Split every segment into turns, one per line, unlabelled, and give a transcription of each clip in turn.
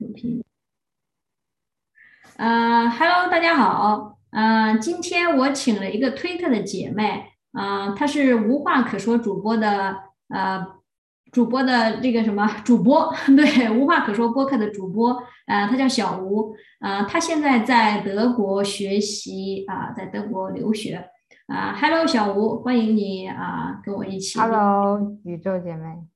有屏。呃，Hello，大家好。呃，今天我请了一个推特的姐妹，啊，她是无话可说主播的，呃，主播的这个什么主播，对，无话可说播客的主播，呃，她叫小吴，呃，她现在在德国学习，啊，在德国留学。啊，Hello，小吴，欢迎你啊，跟我一起。
Hello，宇宙姐妹。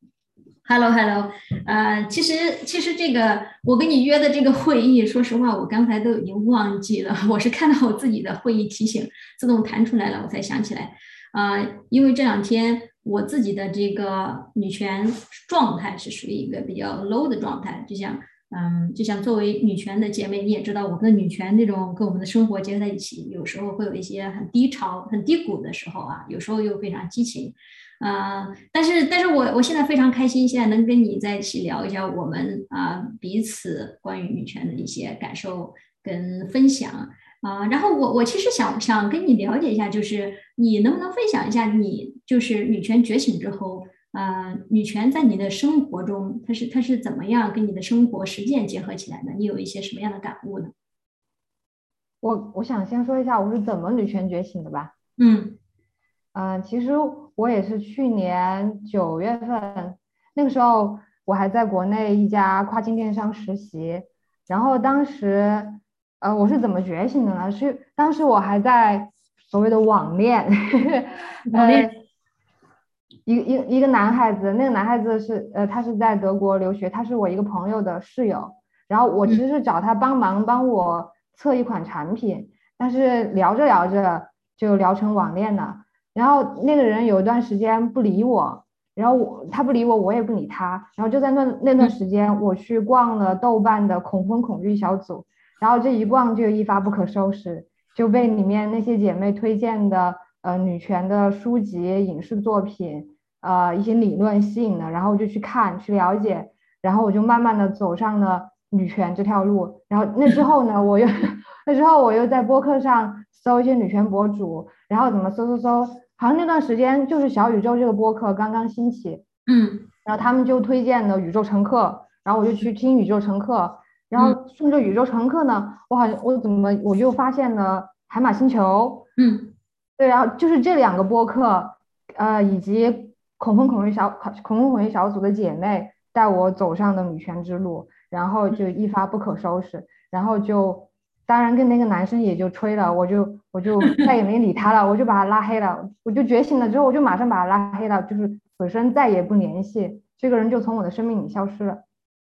Hello，Hello，呃，其实其实这个我跟你约的这个会议，说实话，我刚才都已经忘记了。我是看到我自己的会议提醒自动弹出来了，我才想起来。啊，因为这两天我自己的这个女权状态是属于一个比较 low 的状态，就像。嗯，就像作为女权的姐妹，你也知道，我们的女权这种跟我们的生活结合在一起，有时候会有一些很低潮、很低谷的时候啊，有时候又非常激情，啊，但是，但是我我现在非常开心，现在能跟你在一起聊一下我们啊彼此关于女权的一些感受跟分享啊，然后我我其实想想跟你了解一下，就是你能不能分享一下你就是女权觉醒之后。啊，女权在你的生活中，它是它是怎么样跟你的生活实践结合起来的？你有一些什么样的感悟呢？
我我想先说一下我是怎么女权觉醒的吧。
嗯
嗯，其实我也是去年九月份，那个时候我还在国内一家跨境电商实习，然后当时呃我是怎么觉醒的呢？是当时我还在所谓的网恋，
网恋。
一一一个男孩子，那个男孩子是呃，他是在德国留学，他是我一个朋友的室友。然后我其实是找他帮忙帮我测一款产品，但是聊着聊着就聊成网恋了。然后那个人有一段时间不理我，然后我他不理我，我也不理他。然后就在那那段时间，我去逛了豆瓣的恐婚恐惧小组，然后这一逛就一发不可收拾，就被里面那些姐妹推荐的。呃，女权的书籍、影视作品，呃，一些理论吸引了，然后就去看、去了解，然后我就慢慢的走上了女权这条路。然后那之后呢，我又 那之后我又在播客上搜一些女权博主，然后怎么搜搜搜，好像那段时间就是小宇宙这个播客刚刚兴起，
嗯，
然后他们就推荐的宇宙乘客，然后我就去听宇宙乘客，然后顺着宇宙乘客呢，我好像我怎么我又发现了海马星球，
嗯。
对，然后就是这两个播客，呃，以及恐婚恐育小恐恐婚恐育小组的姐妹带我走上的女权之路，然后就一发不可收拾，然后就当然跟那个男生也就吹了，我就我就再也没理他了，我就把他拉黑了，我就觉醒了之后，我就马上把他拉黑了，就是此生再也不联系这个人，就从我的生命里消失了。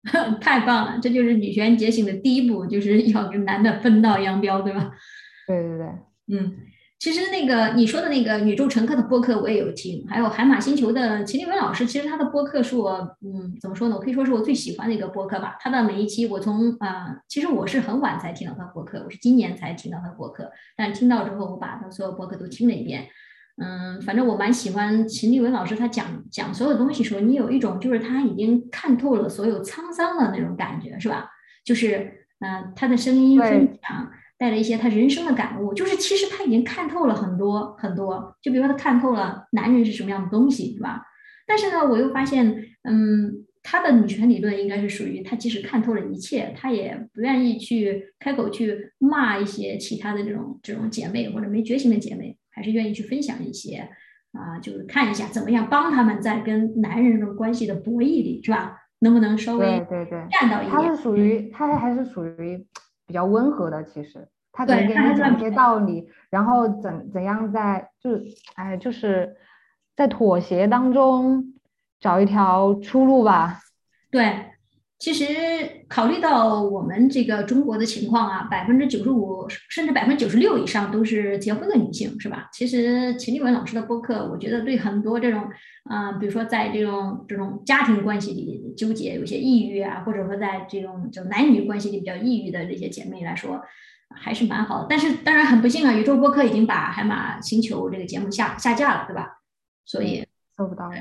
太棒了，这就是女权觉醒的第一步，就是要跟男的分道扬镳，对吧？
对对对，
嗯。其实那个你说的那个宇宙乘客的播客我也有听，还有海马星球的秦立文老师，其实他的播客是我，嗯，怎么说呢？我可以说是我最喜欢的一个播客吧。他的每一期我从啊，其实我是很晚才听到他播客，我是今年才听到他播客，但听到之后我把他所有播客都听了一遍。嗯，反正我蛮喜欢秦立文老师他讲讲所有东西时候，你有一种就是他已经看透了所有沧桑的那种感觉，是吧？就是嗯，他的声音分享。带着一些他人生的感悟，就是其实他已经看透了很多很多，就比如说他看透了男人是什么样的东西，对吧？但是呢，我又发现，嗯，他的女权理论应该是属于他即使看透了一切，他也不愿意去开口去骂一些其他的这种这种姐妹或者没觉醒的姐妹，还是愿意去分享一些啊，就是看一下怎么样帮他们在跟男人这种关系的博弈里，是吧？能不能稍微
对对对
站到一点？
他是属于他还是属于比较温和的，其实。他可能给你讲一些道理，然后怎怎样在就是，哎，就是在妥协当中找一条出路吧。
对，其实考虑到我们这个中国的情况啊，百分之九十五甚至百分之九十六以上都是结婚的女性，是吧？其实秦立文老师的播客，我觉得对很多这种，嗯，比如说在这种这种家庭关系里纠结、有些抑郁啊，或者说在这种就男女关系里比较抑郁的这些姐妹来说。还是蛮好的，但是当然很不幸啊，宇宙播客已经把海马星球这个节目下下架了，对吧？所以
搜不到了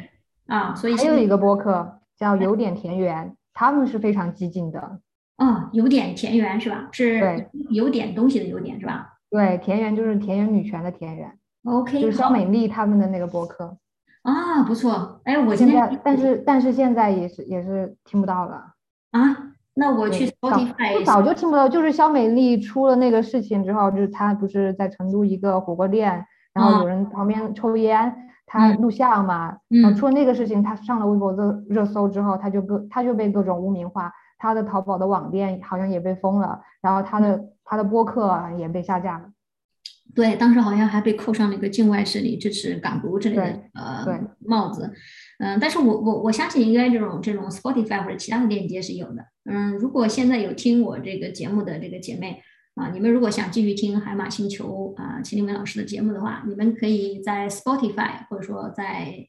啊。所以
还有一个播客叫有点田园，他们是非常激进的。
嗯，有点田园是吧？是，有点东西的有点是吧？
对，田园就是田园女权的田园。
OK，
就是肖美丽他们的那个播客
啊，不错。哎，我
现在但是但是现在也是也是听不到了
啊。那我去 Spotify
早就听不到，就是肖美丽出了那个事情之后，就是她不是在成都一个火锅店，然后有人旁边抽烟，她录像嘛，然后出了那个事情，她上了微博热热搜之后，她就各她就被各种污名化，她的淘宝的网店好像也被封了，然后她的她的播客也被下架了。
对，当时好像还被扣上了一个境外势力支持港独之类的呃帽子。嗯，但是我我我相信应该这种这种 Spotify 或者其他的链接是有的。嗯，如果现在有听我这个节目的这个姐妹啊，你们如果想继续听海马星球啊秦立文老师的节目的话，你们可以在 Spotify 或者说在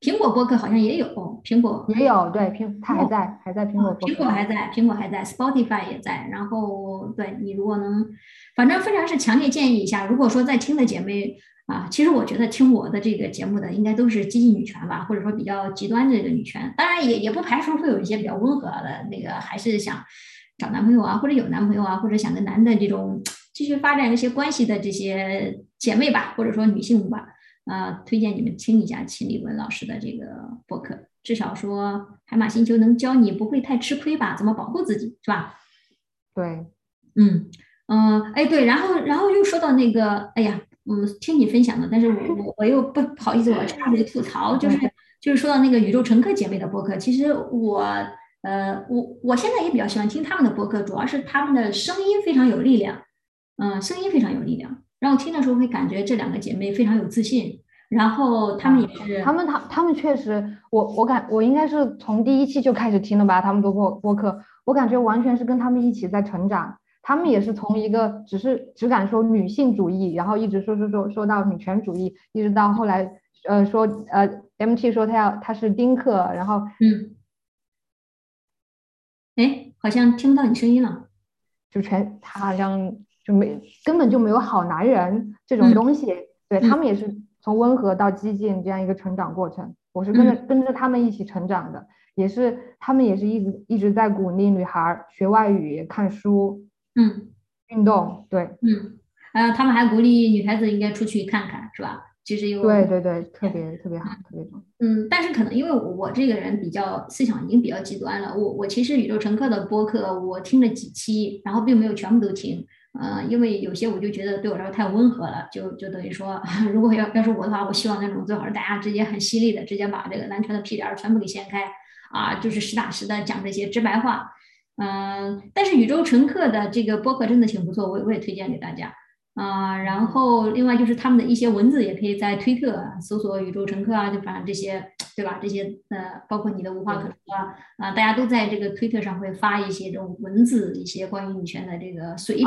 苹果播客好像也有，苹果
也有，对，苹它还在还在苹果，
苹果还在，苹果还在，Spotify 也在。然后对你如果能，反正非常是强烈建议一下，如果说在听的姐妹。啊，其实我觉得听我的这个节目的应该都是激进女权吧，或者说比较极端的这个女权。当然也也不排除会有一些比较温和的那个，还是想找男朋友啊，或者有男朋友啊，或者想跟男的这种继续发展一些关系的这些姐妹吧，或者说女性吧。啊，推荐你们听一下秦立文老师的这个博客，至少说海马星球能教你不会太吃亏吧，怎么保护自己是吧？
对，
嗯嗯，哎对，然后然后又说到那个，哎呀。嗯，听你分享的，但是我我 我又不好意思，我插嘴吐槽，就是就是说到那个宇宙乘客姐妹的播客，其实我呃我我现在也比较喜欢听他们的播客，主要是他们的声音非常有力量，嗯，声音非常有力量，然后听的时候会感觉这两个姐妹非常有自信，然后他们也是，
他们他他们确实，我我感我应该是从第一期就开始听了吧，他们播播播客，我感觉完全是跟他们一起在成长。他们也是从一个只是只敢说女性主义，然后一直说说说说到女权主义，一直到后来，呃，说呃，MT 说他要他是丁克，然后
嗯，哎，好像听不到你声音了，
就全他好像就没根本就没有好男人这种东西，对他们也是从温和到激进这样一个成长过程，我是跟着跟着他们一起成长的，也是他们也是一直一直在鼓励女孩学外语、看书。
嗯，
运动对，
嗯，呃，他们还鼓励女孩子应该出去看看，是吧？其实有
对对对，特别特别好，特别重。
嗯，但是可能因为我我这个人比较思想已经比较极端了，我我其实宇宙乘客的播客我听了几期，然后并没有全部都听，呃，因为有些我就觉得对我来说太温和了，就就等于说，如果要要是我的话，我希望那种最好是大家直接很犀利的，直接把这个男权的屁帘全部给掀开，啊，就是实打实的讲这些直白话。嗯，但是宇宙乘客的这个播客真的挺不错，我我也推荐给大家啊。然后另外就是他们的一些文字，也可以在推特搜索“宇宙乘客”啊，就反正这些，对吧？这些呃，包括你的无话可说啊，啊，大家都在这个推特上会发一些这种文字，一些关于女权的这个随笔。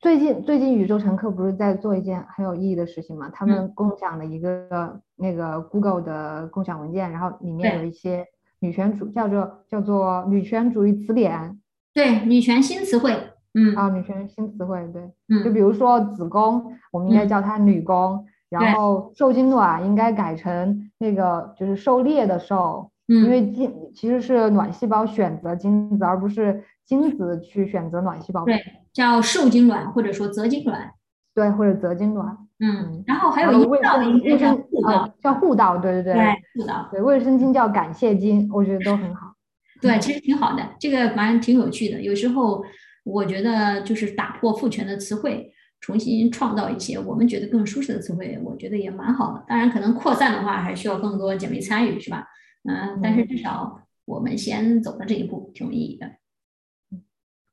最近最近宇宙乘客不是在做一件很有意义的事情嘛？他们共享了一个那个 Google 的共享文件，然后里面有一些。女权主叫做叫做女权主义词典，
对女权新词汇，嗯。
啊，女权新词汇，对，嗯，就比如说子宫，我们应该叫它女宫，然后受精卵应该改成那个就是狩猎的狩，
嗯，
因为精其实是卵细胞选择精子，而不是精子去选择卵细胞，
对，叫受精卵或者说择精卵。
对，或者择精卵，
嗯，然后还有一
卫生卫生啊，叫护道，对对
对，对护道，
对卫生巾叫感谢巾，我觉得都很好。
对，其实挺好的，这个蛮挺有趣的。有时候我觉得就是打破父权的词汇，重新创造一些我们觉得更舒适的词汇，我觉得也蛮好的。当然，可能扩散的话还需要更多姐妹参与，是吧？嗯，但是至少我们先走了这一步，挺有意义的。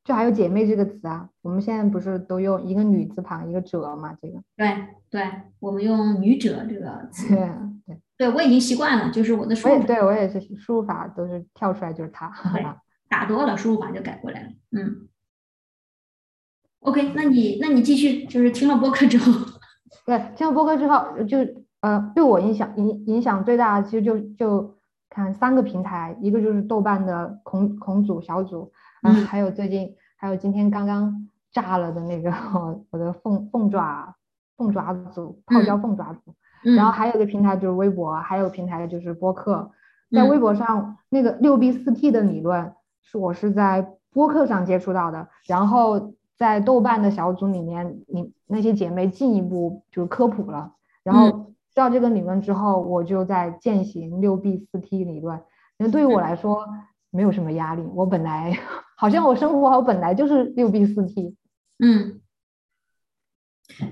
就还有姐妹这个词啊，我们现在不是都用一个女字旁一个者嘛？这个
对对，我们用女者这个 词。
对对
对，我已经习惯了，就是我的输入，
对我也是输入法都是跳出来就是它，
打多了输入法就改过来了。嗯，OK，那你那你继续，就是听了播客之后，
对，听了播客之后，就呃，对我影响影影响最大的，其实就就看三个平台，一个就是豆瓣的孔孔组小组。嗯，还有最近，还有今天刚刚炸了的那个 我的凤凤爪凤爪组泡椒凤爪组，然后还有一个平台就是微博，还有平台就是播客。在微博上，那个六 B 四 T 的理论是我是在播客上接触到的，然后在豆瓣的小组里面，你那些姐妹进一步就是科普了，然后知道这个理论之后，我就在践行六 B 四 T 理论。那对于我来说没有什么压力，我本来。好像我生活好本来就是六 B 四 T。
嗯，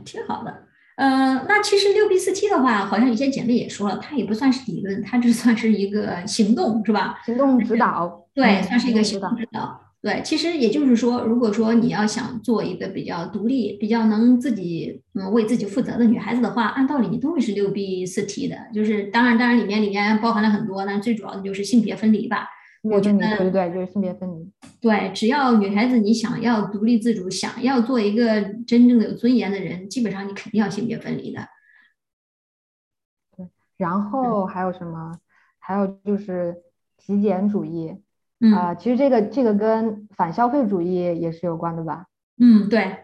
挺好的。呃，那其实六 B 四 T 的话，好像有些姐妹也说了，它也不算是理论，它这算是一个行动，是吧？
行动指导，
对，算是一个行动指导。对，其实也就是说，如果说你要想做一个比较独立、比较能自己嗯为自己负责的女孩子的话，按道理你都会是六 B 四 T 的。就是当然，当然里面里面包含了很多，但最主要的就是性别分离吧。我觉得
对对对，就是性别分离。
对，只要女孩子你想要独立自主，想要做一个真正的有尊严的人，基本上你肯定要性别分离的。
对，然后还有什么？还有就是极简主义。啊，其实这个这个跟反消费主义也是有关的吧？
嗯，对，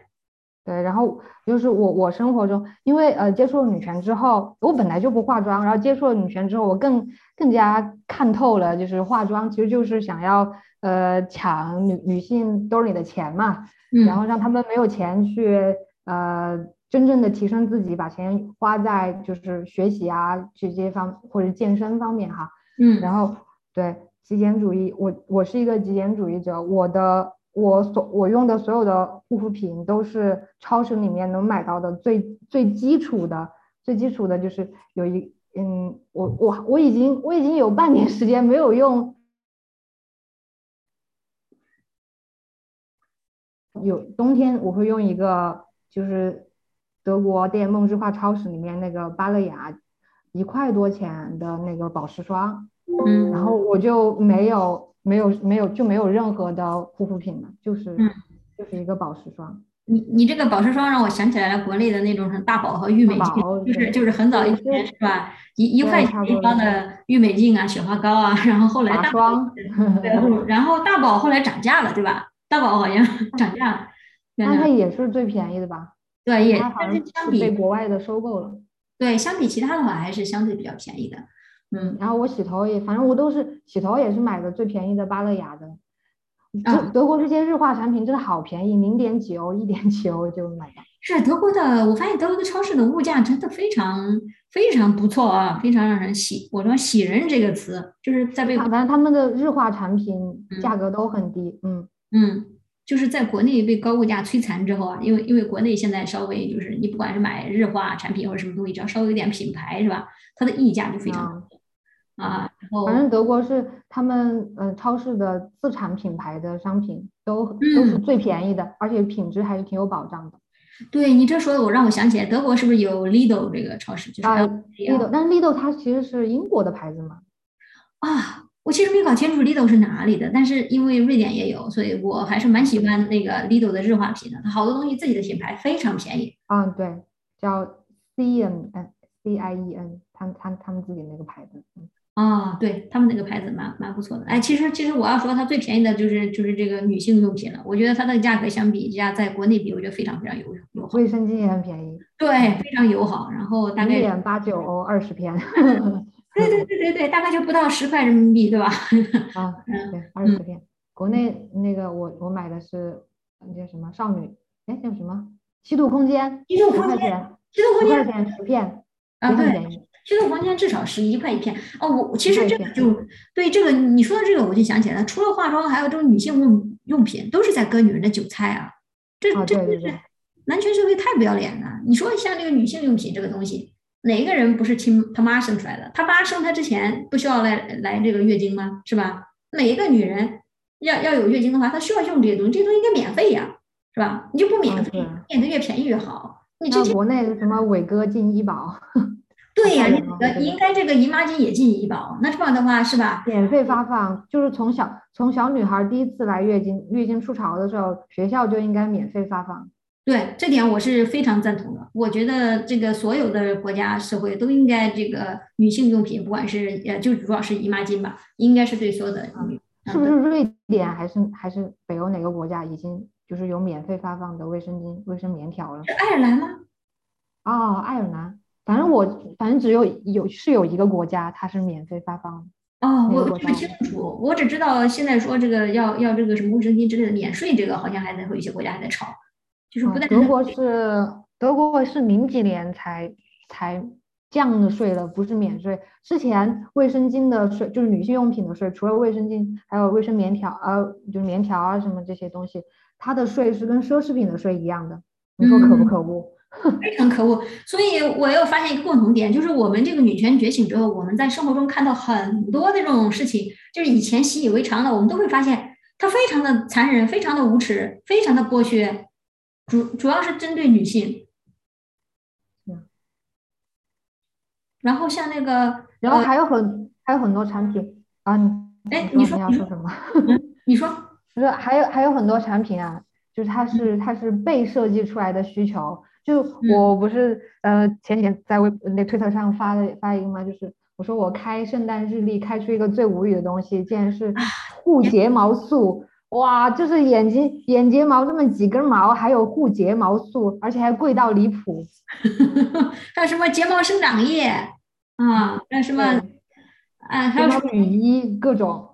对。然后就是我我生活中，因为呃接触了女权之后，我本来就不化妆，然后接触了女权之后，我更更加看透了，就是化妆其实就是想要呃抢女女性兜里的钱嘛，然后让他们没有钱去呃真正的提升自己，把钱花在就是学习啊这些方或者健身方面哈。
嗯，
然后对。极简主义，我我是一个极简主义者。我的我所我用的所有的护肤品都是超市里面能买到的最最基础的，最基础的就是有一嗯，我我我已经我已经有半年时间没有用，有冬天我会用一个就是德国店梦之画超市里面那个巴乐雅一块多钱的那个保湿霜。
嗯，
然后我就没有没有没有就没有任何的护肤品了，就是就是一个保湿霜。
你你这个保湿霜让我想起来了国内的那种大宝和郁美净，就是就是很早以前是吧？一一块钱一包的郁美净啊、雪花膏啊，然后后来大
宝，
然后大宝后来涨价了，对吧？大宝好像 涨价了，
但它也是最便宜的吧？
对，也但是相比
被国外的收购了。
对，相比其他的话还是相对比较便宜的。
嗯，然后我洗头也，反正我都是洗头也是买的最便宜的巴乐雅的。德德国这些日化产品真的好便宜，零点几欧、一点几欧就买到。
是德国的，我发现德国的超市的物价真的非常非常不错啊，非常让人喜。我说“喜人”这个词，就是在被
反正他们的日化产品价格都很低。
嗯嗯，就是在国内被高物价摧残之后啊，因为因为国内现在稍微就是你不管是买日化产品或者什么东西，只要稍微有点品牌是吧，它的溢价就非常。啊，
反正德国是他们呃超市的自产品牌的商品都都是最便宜的，而且品质还是挺有保障的。
对你这说的，我让我想起来，德国是不是有 Lidl 这个超市？就是
Lidl，但是 Lidl 它其实是英国的牌子嘛。
啊，我其实没搞清楚 Lidl 是哪里的，但是因为瑞典也有，所以我还是蛮喜欢那个 Lidl 的日化品的。它好多东西自己的品牌非常便宜。
嗯，对，叫 C N N C I E N，他他他们自己那个牌子。嗯。
啊，对他们那个牌子蛮蛮不错的。哎，其实其实我要说，它最便宜的就是就是这个女性用品了。我觉得它的价格相比价在国内比，我觉得非常非常友友好。
卫生巾也很便宜，
对，非常友好。然后大概
一点八九欧二十片。
对对对对对，大概就不到十块人民币，对吧？
啊，对，二十片。国内那个我我买的是那叫什么少女？哎，叫什么？七度空间，
七
度空间，
七度空间
十块钱十片，
啊，对。这个房间至少十一块一片哦，我其实这个就对这个你说的这个我就想起来了，除了化妆，还有这种女性用用品，都是在割女人的韭菜啊！这这这是男权社会太不要脸了！你说像这个女性用品这个东西，哪个人不是亲他妈生出来的？他妈生他之前不需要来来这个月经吗？是吧？每一个女人要要有月经的话，她需要用这些东西，这些东西应该免费呀，是吧？你就不免费，变得越便宜越好。你这
国内什么伟哥进医保？
对呀，你你应该这个姨妈巾也进医保，那这样的话是吧？
免费发放，就是从小从小女孩第一次来月经，月经初潮的时候，学校就应该免费发放。
对，这点我是非常赞同的。我觉得这个所有的国家社会都应该这个女性用品，不管是呃，就主要是姨妈巾吧，应该是对所有的女。
是不是瑞典还是还是北欧哪个国家已经就是有免费发放的卫生巾、卫生棉条了？
是爱尔兰吗？
哦，爱尔兰。反正我反正只有有是有一个国家它是免费发放
哦，我不清楚，我只知道现在说这个要要这个什么卫生巾之类的免税，这个好像还在有一些国家还在吵，就是不
德国是德国是零几年才才降税的，不是免税。之前卫生巾的税就是女性用品的税，除了卫生巾，还有卫生棉条，呃，就是棉条啊什么这些东西，它的税是跟奢侈品的税一样的。你说可不可恶？
非常可恶。所以我又发现一个共同点，就是我们这个女权觉醒之后，我们在生活中看到很多的这种事情，就是以前习以为常的，我们都会发现它非常的残忍，非常的无耻，非常的剥削，主主要是针对女性。然后像那个，
然后还有很还有很多产品啊，你
哎，你
说你要说什么？
你说，
不是还有还有很多产品啊，就是它是它是被设计出来的需求。就我不是呃前几天在微那推特上发的发一个嘛？就是我说我开圣诞日历开出一个最无语的东西，竟然是护睫毛素。哇，就是眼睛眼睫毛这么几根毛，还有护睫毛素，而且还贵到离谱。
还有什么睫毛生长液啊？还有什么啊？还有什么
雨衣各种？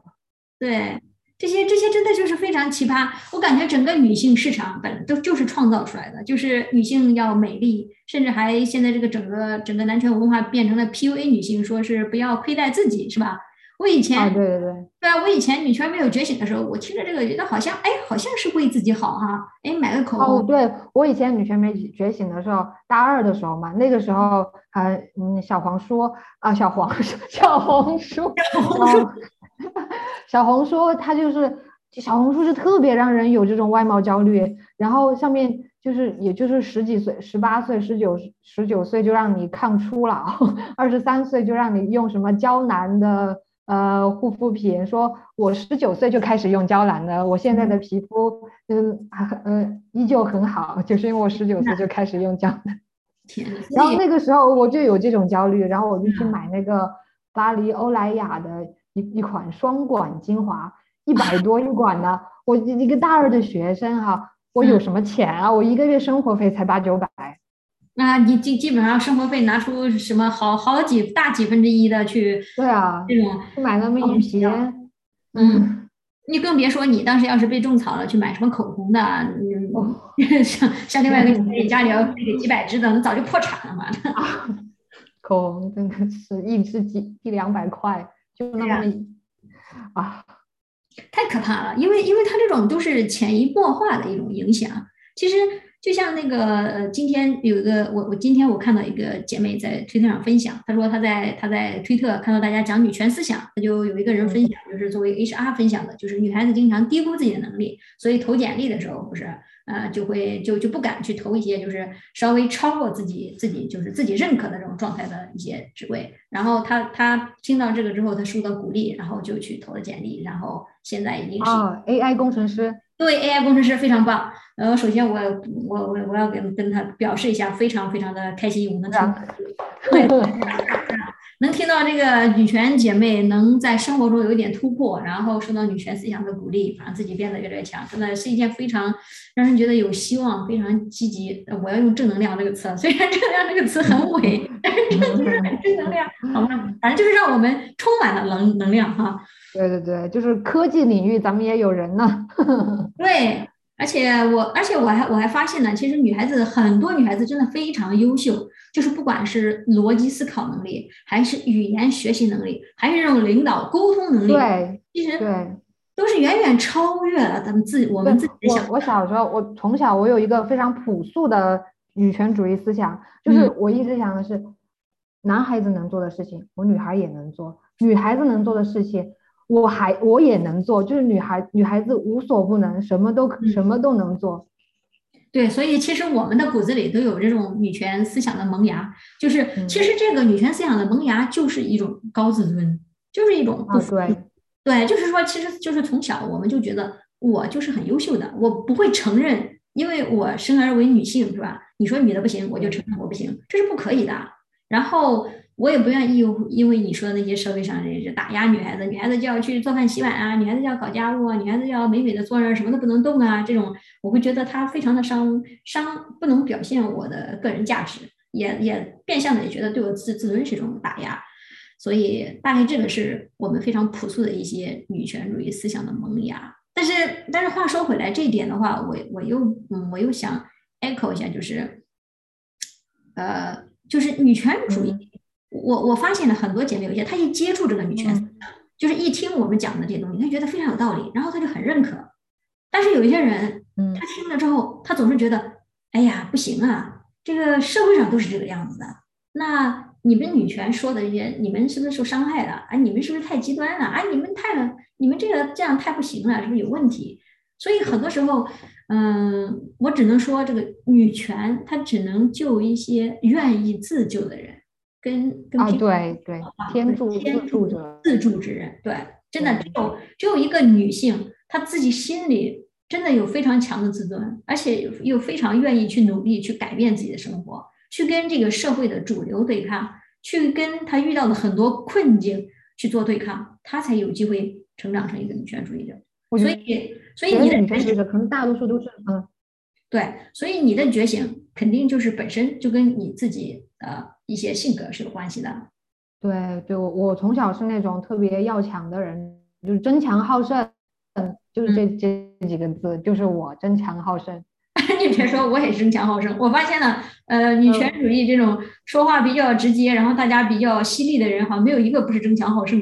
对，这些这些真的就是非常奇葩。我感觉整个女性市场本都就是创造出来的，就是女性要美丽，甚至还现在这个整个整个男权文化变成了 PUA 女性，说是不要亏待自己，是吧？我以前
对对对，
对啊，我以前女权没有觉醒的时候，我听着这个觉得好像，哎，好像是为自己好哈，哎，买个口红。
哦，对我以前女权没觉醒的时候，大二的时候嘛，那个时候还嗯，小黄书啊，小黄书，小红书，
小红书，
小红书，它就是小红书是特别让人有这种外貌焦虑，然后上面就是也就是十几岁，十八岁、十九十九岁就让你抗初老，二十三岁就让你用什么娇兰的。呃，护肤品说，我十九岁就开始用娇兰的，我现在的皮肤，嗯，嗯，依旧很好，就是因为我十九岁就开始用娇兰。
天
然后那个时候我就有这种焦虑，然后我就去买那个巴黎欧莱雅的一一款双管精华，一百多一管呢。我一个大二的学生哈，我有什么钱啊？我一个月生活费才八九百。
那你基基本上生活费拿出什么好好几大几分之一的去，
对啊，
这种
买那么一瓶，
嗯，你更别说你当时要是被种草了去买什么口红的，嗯，像像另外一个你家里要配个几百支的，那早就破产了嘛。
口红真的是一支几一两百块，就那么啊，
太可怕了，因为因为它这种都是潜移默化的一种影响，其实。就像那个呃，今天有一个我我今天我看到一个姐妹在推特上分享，她说她在她在推特看到大家讲女权思想，她就有一个人分享，就是作为 HR 分享的，就是女孩子经常低估自己的能力，所以投简历的时候不是呃就会就就不敢去投一些就是稍微超过自己自己就是自己认可的这种状态的一些职位。然后他他听到这个之后，他受到鼓励，然后就去投了简历，然后现在已经是
AI 工程师。
对 AI 工程师非常棒。然后首先我我我我要跟跟他表示一下，非常非常的开心，我们听，对，能听到这个女权姐妹能在生活中有一点突破，然后受到女权思想的鼓励，让自己变得越来越强，真的是一件非常让人觉得有希望、非常积极。我要用正能量这个词，虽然正能量这个词很伪，但是就是很正能量，好吗？反正就是让我们充满了能能量哈。
对对对，就是科技领域，咱们也有人呢。
对，而且我，而且我还我还发现呢，其实女孩子很多女孩子真的非常优秀，就是不管是逻辑思考能力，还是语言学习能力，还是这种领导沟通能力，
对，
其实
对，
都是远远超越了咱们自我们自己想。
我小时候，我从小我有一个非常朴素的女权主义思想，就是我一直想的是，男孩子能做的事情，我女孩也能做；女孩子能做的事情。我还我也能做，就是女孩女孩子无所不能，什么都什么都能做。
对，所以其实我们的骨子里都有这种女权思想的萌芽，就是其实这个女权思想的萌芽就是一种高自尊，就是一种不服。
对
对，就是说，其实就是从小我们就觉得我就是很优秀的，我不会承认，因为我生而为女性，是吧？你说女的不行，我就承认我不行，这是不可以的。然后。我也不愿意，因为你说的那些社会上人是打压女孩子，女孩子就要去做饭洗碗啊，女孩子就要搞家务啊，女孩子要美美的坐那儿，什么都不能动啊，这种我会觉得他非常的伤伤，不能表现我的个人价值，也也变相的也觉得对我自自尊是一种打压，所以大概这个是我们非常朴素的一些女权主义思想的萌芽。但是但是话说回来，这一点的话，我我又嗯我又想 echo 一下，就是呃就是女权主义。我我发现了很多姐妹，有些她一接触这个女权就是一听我们讲的这些东西，她觉得非常有道理，然后她就很认可。但是有一些人，
嗯
他听了之后，她总是觉得，哎呀，不行啊，这个社会上都是这个样子的。那你们女权说的这些，你们是不是受伤害了？啊，你们是不是太极端了？啊，你们太了，你们这个这样太不行了，是不是有问题？所以很多时候，嗯，我只能说，这个女权它只能救一些愿意自救的人，跟跟
啊，
平
对对，天助
天
自助者，
自助之人，对，真的只有只有一个女性，她自己心里真的有非常强的自尊，而且又又非常愿意去努力去改变自己的生活，去跟这个社会的主流对抗，去跟她遇到的很多困境去做对抗，她才有机会成长成一个女权主义者。所以，所以你的
得女权主义者可能大多数都是嗯。
对，所以你的觉醒肯定就是本身就跟你自己的一些性格是有关系的。
对对，我我从小是那种特别要强的人，就是争强好胜，嗯，就是这这几个字，就是我争强好胜。
你别说，我也争强好胜。我发现了，呃，女权主义这种说话比较直接，然后大家比较犀利的人，好像没有一个不是争强好胜。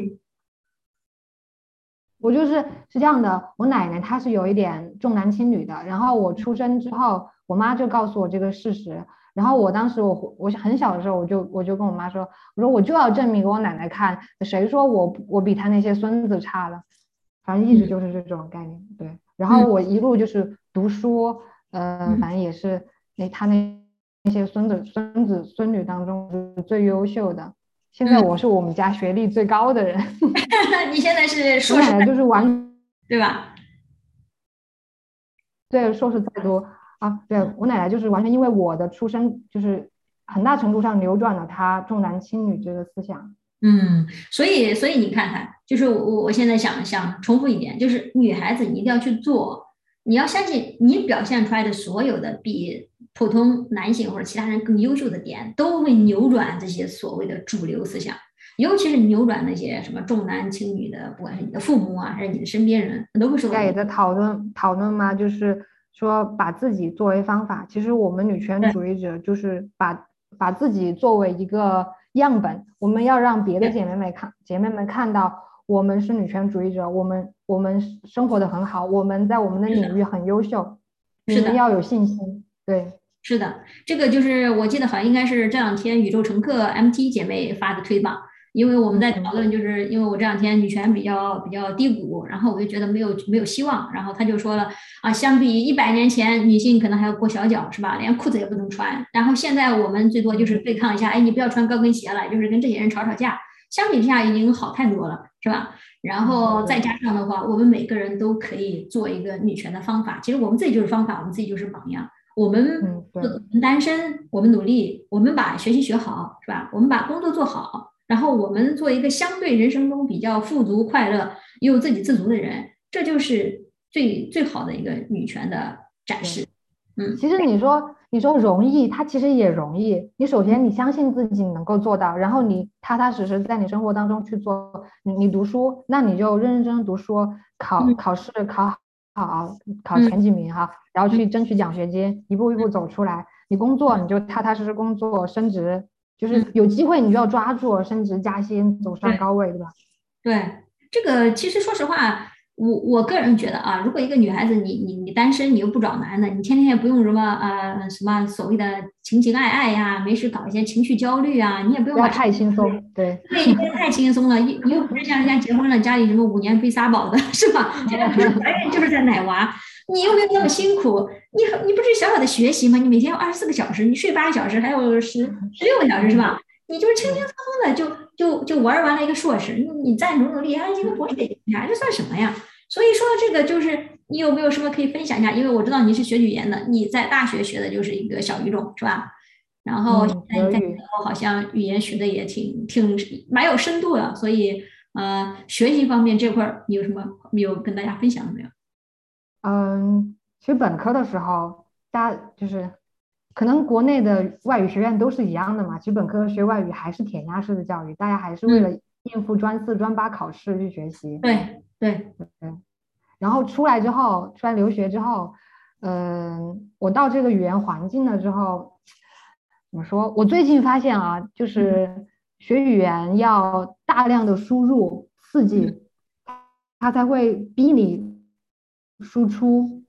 我就是是这样的，我奶奶她是有一点重男轻女的，然后我出生之后，我妈就告诉我这个事实，然后我当时我我很小的时候，我就我就跟我妈说，我说我就要证明给我奶奶看，谁说我我比她那些孙子差了，反正一直就是这种概念，对。然后我一路就是读书，呃，反正也是那他那那些孙子孙子孙女当中是最优秀的。现在我是我们家学历最高的人，
你现在是
我
硕士
就是完
对吧？
对硕士再多啊，对我奶奶就是完全因为我的出生，就是很大程度上扭转了她重男轻女这个思想。
嗯，所以所以你看看，就是我我我现在想想重复一点，就是女孩子你一定要去做，你要相信你表现出来的所有的比普通男性或者其他人更优秀的点，都会扭转这些所谓的主流思想，尤其是扭转那些什么重男轻女的，不管是你的父母啊，还是你的身边人，都会受到
大家也在讨论讨论嘛，就是说把自己作为方法。其实我们女权主义者就是把把自己作为一个样本，我们要让别的姐妹们看姐妹们看到我们是女权主义者，我们我们生活的很好，我们在我们的领域很优秀，你
是的
们要有信心。对，
是的，这个就是我记得好像应该是这两天宇宙乘客 MT 姐妹发的推吧，因为我们在讨论，就是因为我这两天女权比较比较低谷，然后我就觉得没有没有希望，然后他就说了啊，相比一百年前，女性可能还要裹小脚是吧，连裤子也不能穿，然后现在我们最多就是对抗一下，哎，你不要穿高跟鞋了，就是跟这些人吵吵架，相比之下已经好太多了，是吧？然后再加上的话，我们每个人都可以做一个女权的方法，其实我们自己就是方法，我们自己就是榜样。我们单身，我们努力，我们把学习学好，是吧？我们把工作做好，然后我们做一个相对人生中比较富足、快乐又自给自足的人，这就是最最好的一个女权的展示。嗯，
其实你说你说容易，它其实也容易。你首先你相信自己能够做到，然后你踏踏实实在你生活当中去做。你你读书，那你就认认真真读书，考
嗯
考试考好，考
嗯
前几名哈，然后去争取奖学金，一步一步走出来。你工作你就踏踏实实工作，升职，就是
嗯
有机会你就要抓住升职加薪，走上高位，对吧？
对，这个其实说实话，我我个人觉得啊，如果一个女孩子你你你单身，你又不找男的，你天天也不用什么呃什么所谓的情情爱爱呀，没事搞一些情绪焦虑啊，你也不用
不太轻松，对。
对，别太轻松了，你你又不是像人家结婚了，家里什么五年背仨宝的，是吧？人家不是怀孕就是在奶娃，你又没有那么辛苦，你你不是小小的学习吗？你每天有二十四个小时，你睡八个小时，还有十十六个小时是吧？你就是轻轻松松的就就就玩完了一个硕士，你你再努努力，还一个博士也呀，这算什么呀？所以说这个就是你有没有什么可以分享一下？因为我知道你是学语言的，你在大学学的就是一个小语种是吧？然后
嗯
现在你在
德语
美国好像语言学的也挺挺蛮有深度的，所以呃，学习方面这块儿你有什么有跟大家分享的没有？
嗯，其实本科的时候，大家就是可能国内的外语学院都是一样的嘛。其实本科学外语还是填鸭式的教育，大家还是为了应付专四、专八考试去学习。
对对对，
然后出来之后，出来留学之后，嗯，我到这个语言环境了之后，怎么说？我最近发现啊，就是学语言要大量的输入刺激，它才会逼你输出。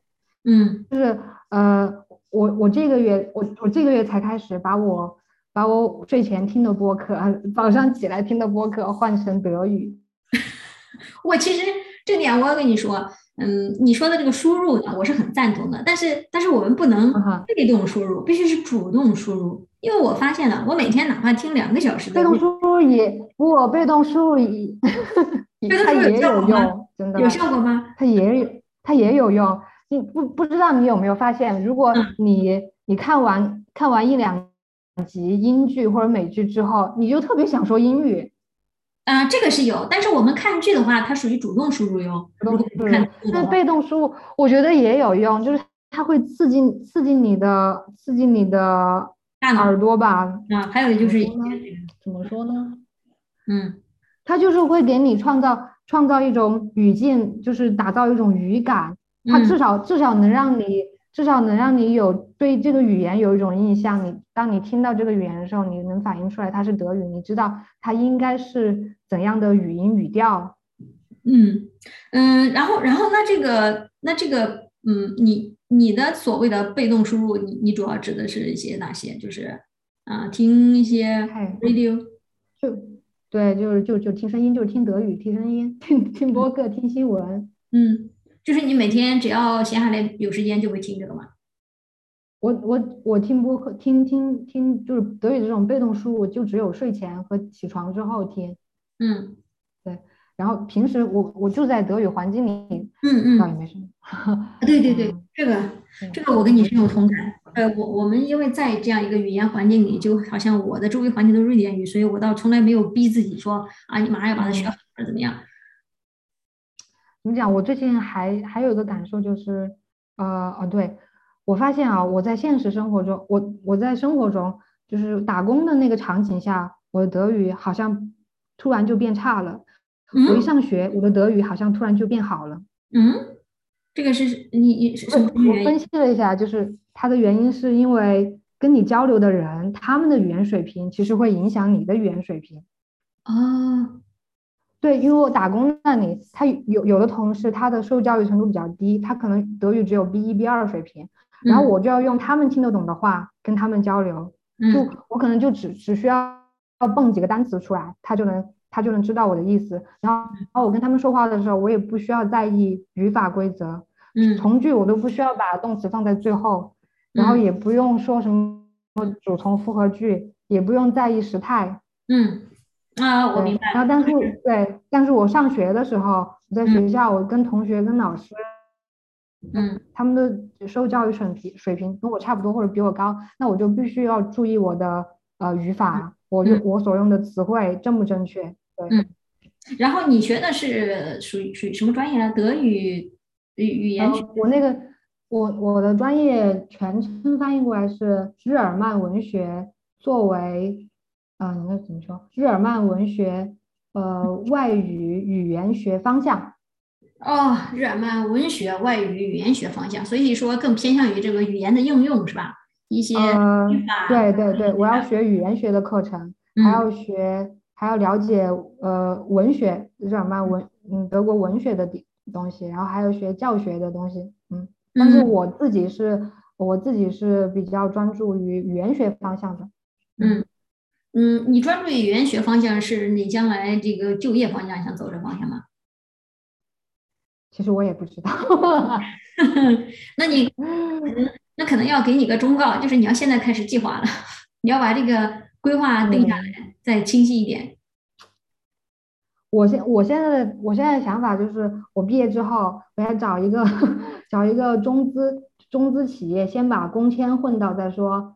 嗯，
就是呃，我我这个月我我这个月才开始把我把我睡前听的播客，早上起来听的播客换成德语。
我其实这点我要跟你说，嗯，你说的这个输入呢，我是很赞同的。但是但是我们不能被动输入，必须是主动输入。因为我发现了，我每天哪怕听两个小时的
被动输入也不，被动输入也 它也
有
用，真的
有效果吗？
它也有它也有用。你不不知道你有没有发现，如果
嗯
你你看完看完一两集英剧或者美剧之后，你就特别想说英语。
啊、这个是有，但是我们看剧的话，它属于主动输入用。
主动输入
看剧的话
但被动输入，我觉得也有用，就是它会刺激刺激你的刺激你的
大脑
耳朵吧？
啊，还有就是
怎么说呢
些这个，
怎么说呢？
嗯
它就是会给你创造创造一种语境，就是打造一种语感。它
嗯
至少至少能让你至少能让你有对这个语言有一种印象。你当你听到这个语言的时候，你能反映出来它是德语，你知道它应该是怎样的语音语调。
嗯嗯，然后然后那这个那这个嗯，你你的所谓的被动输入，你你主要指的是一些哪些？就是啊，听一些
嗨
radio，
就对，就是就就听声音，就是听德语，听声音，听听播客，听新闻。
嗯，就是你每天只要闲下来有时间就会听这个嘛。
我我我听播客，听听听，就是德语这种被动输入，就只有睡前和起床之后听。
嗯
然后平时我我就在德语环境里，
嗯嗯，
倒也没什么。
对对 对
嗯，
这个这个我跟你深有同感。呃，我我们因为在这样一个语言环境里，就好像我的周围环境都是瑞典语，所以我倒从来没有逼自己说啊，你马上要把它学好或者怎么样。
怎么讲？我最近还还有一个感受就是，呃哦，对，我发现啊，我在现实生活中，我我在生活中就是打工的那个场景下，我的德语好像突然就变差了。我一
嗯
上学，我的德语好像突然就变好了。
嗯，这个是你你是什么
我分？析了一下，就是它的原因是因为跟你交流的人，他们的语言水平其实会影响你的语言水平。
啊，
对，因为我打工那里，他有有的同事他的受教育程度比较低，他可能德语只有 B 一 B 二水平，然后
嗯
我就要用他们听得懂的话跟他们交流，就
嗯
我可能就只只需要要蹦几个单词出来，他就能他就能知道我的意思。然后然后我跟他们说话的时候，我也不需要在意语法规则，
嗯
从句我都不需要把动词放在最后，然后
嗯
也不用说什么主从复合句，也不用在意时态。
嗯啊，我明白。
然后但是对，但是我上学的时候，我在学校，我跟同学、跟老师，
嗯
他们的受教育水平水平跟我差不多或者比我高，那我就必须要注意我的呃语法，我用我所用的词汇正不正确。对，
嗯然后你学的是属于属于什么专业呢？德语语语言学
后我那个我我的专业全称翻译过来是日耳曼文学作为，啊、应该怎么说？日耳曼文学呃外语语言学方向。
哦，日耳曼文学外语语言学方向，所以说更偏向于这个语言的应用是吧？一些
呃，对对对，我要学语言学的课程，还
嗯
要学，还要了解呃文学，日耳曼文，嗯，德国文学的地东西，然后还有学教学的东西，嗯，但是
嗯。
我自己是，我自己是比较专注于语言学方向的，
嗯嗯，你专注于语言学方向是你将来这个就业方向想走这方向吗？
其实我也不知道，
那你 那可能要给你个忠告，就是你要现在开始计划了，你要把这个规划定下来，再清晰一点。
我现我现在的我现在的想法就是，我毕业之后，我要找一个 找一个中资中资企业，先把工签混到再说。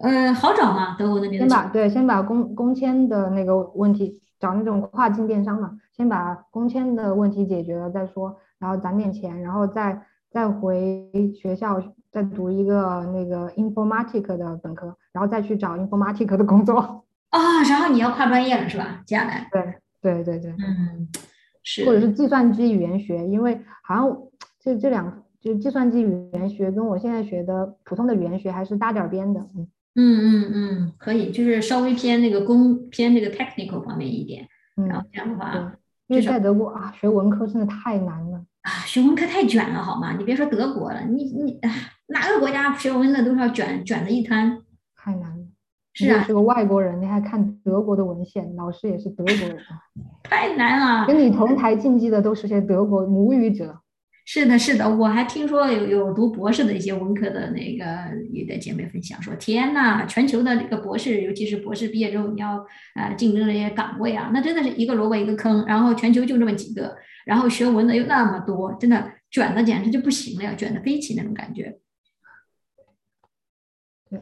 呃，好找吗？德国那边
先把对，先把工工签的那个问题，找那种跨境电商嘛，先把工签的问题解决了再说，然后攒点钱，然后再再回学校再读一个那个 informatic 的本科，然后再去找 informatic 的工作。
啊、然后你要跨专业了是吧？接下来，
对对对对，
嗯，是，
或者是计算机语言学，因为好像这这两就计算机语言学跟我现在学的普通的语言学还是搭点儿边的，嗯。
嗯嗯嗯，可以，就是稍微偏那个工偏这个 technical 方面一点，
嗯，
然后这样的话，
因为在德国啊，学文科真的太难了
啊，学文科太卷了，好吗？你别说德国了，你你哪个国家学文的都是要卷卷的一滩，
太难了。
是啊，
是个外国人，你还看德国的文献，老师也是德国人，
太难了。
跟你同台竞技的都是些德国母语者。
是的，是的，我还听说有有读博士的一些文科的那个有的姐妹分享说，天呐，全球的这个博士，尤其是博士毕业之后你要呃竞争这些岗位啊，那真的是一个萝卜一个坑，然后全球就这么几个，然后学文的又那么多，真的卷的简直就不行了，卷的飞起那种感觉。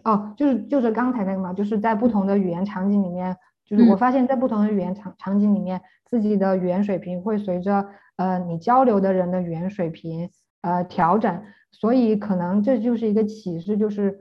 哦，就是就是刚才那个嘛，就是在不同的语言场景里面，就是我发现，在不同的语言场场景里面，自己的语言水平会随着呃你交流的人的语言水平呃调整，所以可能这就是一个启示，就是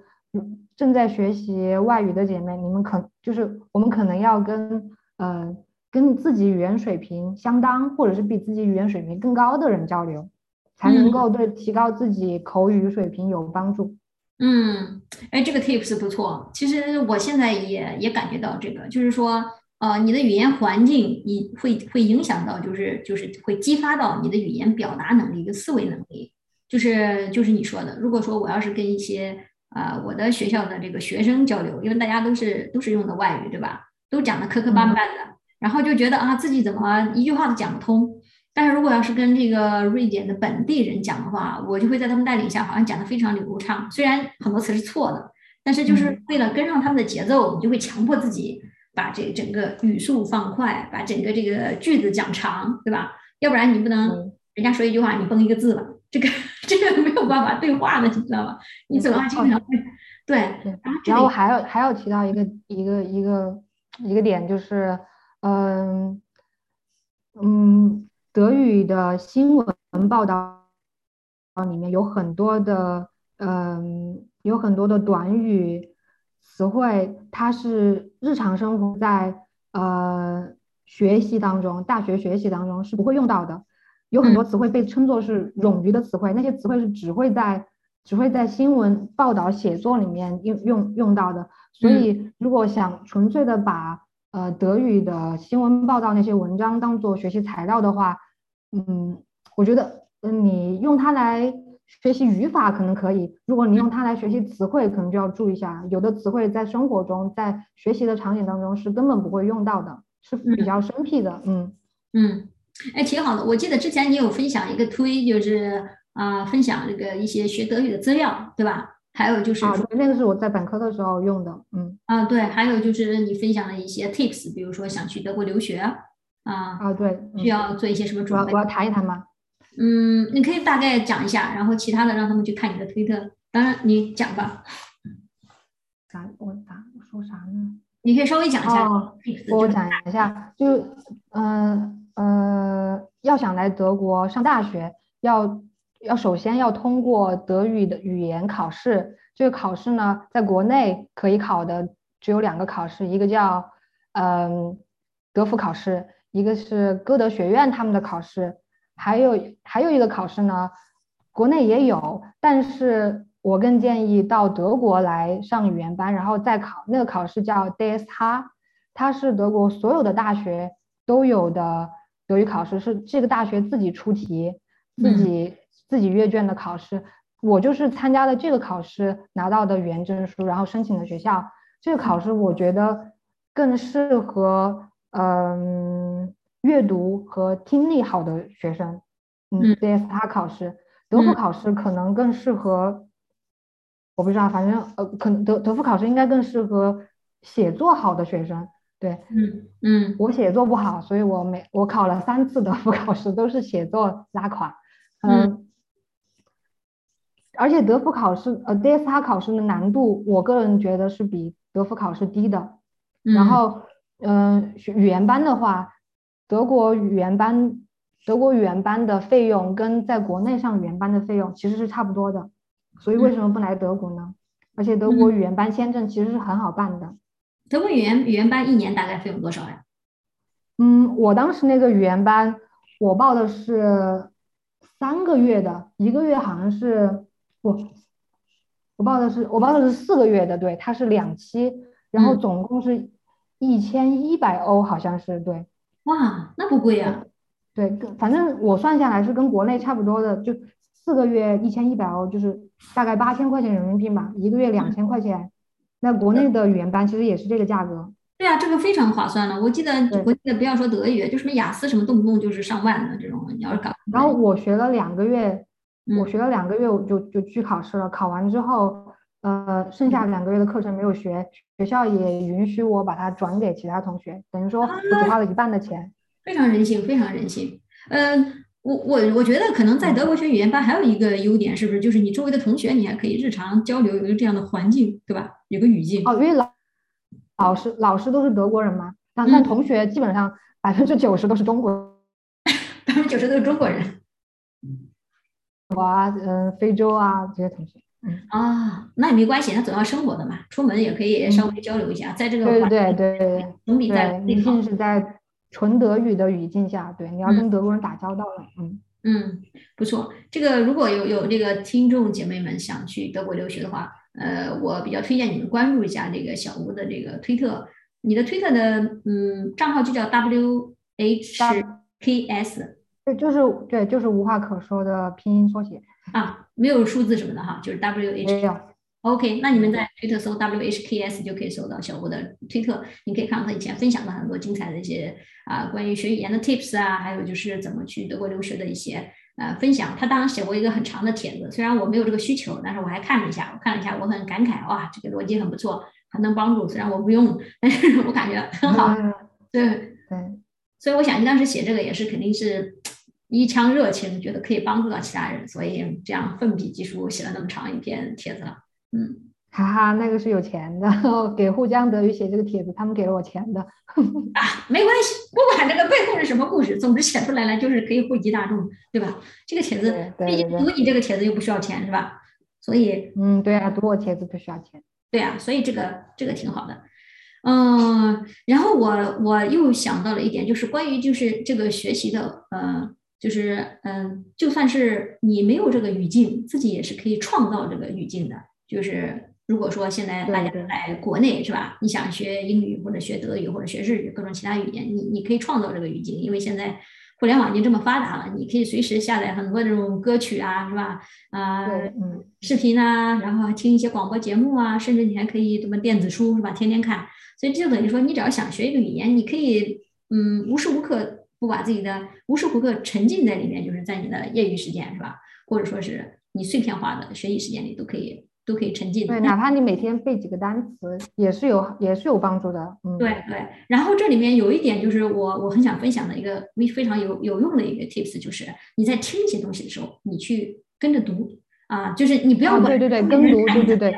正在学习外语的姐妹，你们可就是我们可能要跟呃跟自己语言水平相当，或者是比自己语言水平更高的人交流，才能够对提高自己口语水平有帮助。
嗯，哎，这个 tips 不错。其实我现在也也感觉到这个，就是说，呃，你的语言环境，你会会影响到，就是就是会激发到你的语言表达能力跟思维能力。就是就是你说的，如果说我要是跟一些啊我的学校的这个学生交流，因为大家都是都是用的外语，对吧？都讲的磕磕绊绊的，然后就觉得啊自己怎么一句话都讲不通。但是如果要是跟这个瑞典的本地人讲的话，我就会在他们带领下，好像讲的非常流畅。虽然很多词是错的，但是就是为了跟上他们的节奏，你就会强迫自己把这整个语速放快，把整个这个句子讲长，对吧？要不然你不能人家说一句话，你崩一个字了，这个 这个没有办法对话的，你知道吧？你总要经常会对。
然后还有还有提到一个一个一个一个点，就是嗯嗯。德语的新闻报道里面有很多的，嗯，有很多的短语词汇，它是日常生活在呃学习当中，大学学习当中是不会用到的。有很多词汇被称作是冗余的词汇，那些词汇是只会在只会在新闻报道写作里面用用用到的。所以，如果想纯粹的把呃，德语的新闻报道那些文章当做学习材料的话，嗯，我觉得，嗯，你用它来学习语法可能可以，如果你用它来学习词汇，可能就要注意一下，有的词汇在生活中，在学习的场景当中是根本不会用到的，是比较生僻的。
嗯嗯，哎，挺好的。我记得之前你有分享一个推，就是啊，分享这个一些学德语的资料，对吧？还有就是
啊，那个是我在本科的时候用的，嗯
啊对，还有就是你分享了一些 tips，比如说想去德国留学啊
啊对，
需要做一些什么准备？
我要谈一谈吗？
嗯，你可以大概讲一下，然后其他的让他们去看你的推特。当然你讲吧。
咋我咋我说啥呢？
你可以稍微讲一下。
我讲一下，就嗯呃，要想来德国上大学要。要首先要通过德语的语言考试，这个考试呢，在国内可以考的只有两个考试，一个叫嗯德福考试，一个是歌德学院他们的考试，还有还有一个考试呢，国内也有，但是我更建议到德国来上语言班，然后再考那个考试叫 DSH，它是德国所有的大学都有的德语考试，是这个大学自己出题，自己。自己阅卷的考试，我就是参加了这个考试拿到的语言证书，然后申请的学校。这个考试我觉得更适合嗯阅读和听力好的学生。嗯，DSA 考试，德福考试可能更适合，我不知道，反正呃，可能德德福考试应该更适合写作好的学生。对，
嗯嗯，
我写作不好，所以我每我考了三次德福考试都是写作拉垮。嗯。而且德福考试，呃，DSA 考试的难度，我个人觉得是比德福考试低的。然后，嗯，语言班的话，德国语言班，德国语言班的费用跟在国内上语言班的费用其实是差不多的。所以为什么不来德国呢？而且德国语言班签证其实是很好办的。
德国语言语言班一年大概费用多少呀？
嗯，我当时那个语言班，我报的是三个月的，一个月好像是。不，我报的是我报的是四个月的，对，它是两期，然后总共是一千一百欧，好像是对。
哇，那不贵呀。
对，跟反正我算下来是跟国内差不多的，就四个月一千一百欧，就是大概八千块钱人民币嘛，一个月两千块钱。那国内的语言班其实也是这个价格。
对啊，这个非常划算了。我记得我记得不要说德语，就什么雅思什么，动不动就是上万的这种。你要是搞，
然后我学了两个月，我学了两个月，我就就去考试了。考完之后，呃，剩下两个月的课程没有学，学校也允许我把它转给其他同学，等于说我只花了一半的钱。
非常人性，非常人性。嗯，我我我觉得可能在德国学语言班还有一个优点，是不是就是你周围的同学，你还可以日常交流，有一个这样的环境，对吧？有个语境。
哦，因为老老师老师都是德国人嘛，但但同学基本上百分之九十都是中国，
百分之九十都是中国人。
我啊，嗯，非洲啊这些同学。
嗯啊，那也没关系，他总要生活的嘛，出门也可以稍微交流一下，在这个
对对对对，
总比在
毕竟是在。纯德语的语境下，对，你要跟德国人打交道了，
嗯嗯，不错。这个如果有有这个听众姐妹们想去德国留学的话，呃，我比较推荐你们关注一下这个小吴的这个推特，你的推特的嗯账号就叫 W H K S，
对，就是对，就是无话可说的拼音缩写
啊，没有数字什么的哈，就是 W H。OK，那你们在推特搜 WHKS 就可以搜到小吴的推特，你可以看到他以前分享的很多精彩的一些啊关于学语言的 tips 啊，还有就是怎么去德国留学的一些呃分享。他当时写过一个很长的帖子，虽然我没有这个需求，但是我还看了一下，我看了一下，我很感慨，哇，这个逻辑很不错，很能帮助。虽然我不用，但是我感觉很好。对
对，
所以我想你当时写这个也是肯定是一腔热情，觉得可以帮助到其他人，所以这样奋笔疾书写了那么长一篇帖子了。嗯，
哈哈，那个是有钱的，给沪江德语写这个帖子，他们给了我钱的
啊，没关系，不管这个背后是什么故事，总之写出来了就是可以惠及大众，对吧？这个帖子，毕竟读你这个帖子又不需要钱，是吧？所以，
嗯，对啊，读我帖子不需要钱，
对啊，所以这个这个挺好的，嗯，然后我我又想到了一点，就是关于就是这个学习的，呃，就是嗯，就算是你没有这个语境，自己也是可以创造这个语境的。就是如果说现在大家在国内是吧？你想学英语或者学德语或者学日语各种其他语言，你你可以创造这个语境，因为现在互联网已经这么发达了，你可以随时下载很多这种歌曲啊，是吧？啊，
嗯，
视频啊，然后听一些广播节目啊，甚至你还可以什么电子书是吧？天天看，所以这就等于说，你只要想学一个语言，你可以嗯无时无刻不把自己的无时无刻沉浸在里面，就是在你的业余时间是吧？或者说是你碎片化的学习时间里都可以。都可以沉浸。
对，哪怕你每天背几个单词，也是有也是有帮助的。嗯，
对对。然后这里面有一点就是我我很想分享的一个非常有有用的一个 tips，就是你在听一些东西的时候，你去跟着读啊，就是你不要管。
对对对，跟读，对对对。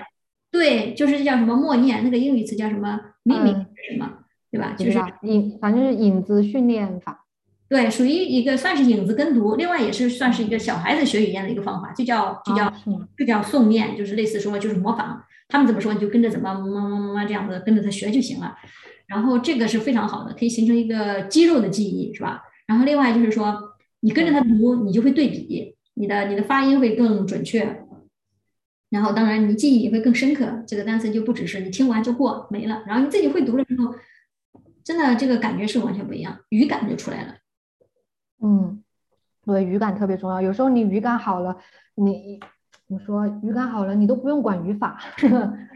对，就是叫什么默念，那个英语词叫什么 mimic 什么，对吧？就是
影，反正是影子训练法。
对，属于一个算是影子跟读，另外也是算是一个小孩子学语言的一个方法，就叫就叫就叫诵念，就是类似说就是模仿他们怎么说，你就跟着怎么么么么么这样子跟着他学就行了。然后这个是非常好的，可以形成一个肌肉的记忆，是吧？然后另外就是说，你跟着他读，你就会对比，你的你的发音会更准确，然后当然你记忆也会更深刻。这个单词就不只是你听完就过没了，然后你自己会读了之后，真的这个感觉是完全不一样，语感就出来了。
嗯，对，语感特别重要。有时候你语感好了，你怎么说？语感好了，你都不用管语法。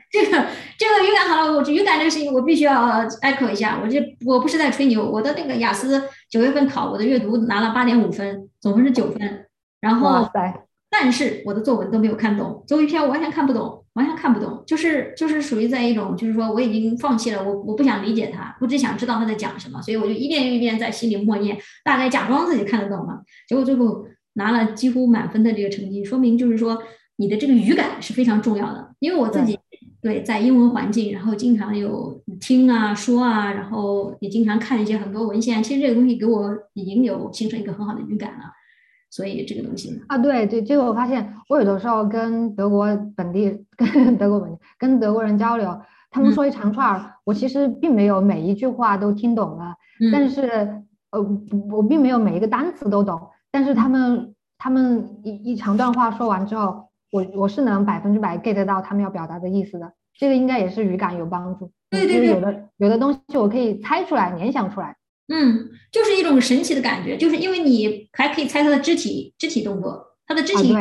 这个这个语感好了，我语感这个事情我必须要 echo 一下。我这我不是在吹牛，我的那个雅思九月份考，我的阅读拿了八点五分，总分是九分。然后，但是我的作文都没有看懂，最后一篇我完全看不懂。完全看不懂，就是就是属于在一种，就是说我已经放弃了，我我不想理解他，我只想知道他在讲什么，所以我就一遍又一遍在心里默念，大概假装自己看得懂了，结果最后拿了几乎满分的这个成绩，说明就是说你的这个语感是非常重要的。因为我自己对在英文环境，然后经常有听啊说啊，然后也经常看一些很多文献，其实这个东西给我已经有形成一个很好的语感了。所以这个东西
啊，对对，这个我发现，我有的时候跟德国本地、跟德国本地、跟德国人交流，他们说一长串，我其实并没有每一句话都听懂了，但是呃，我并没有每一个单词都懂，但是他们他们一一长段话说完之后，我我是能百分之百 get 到他们要表达的意思的。这个应该也是语感有帮助。
对对对，
有的有的东西我可以猜出来，联想出来。
嗯，就是一种神奇的感觉，就是因为你还可以猜他的肢体肢体动作，他的肢体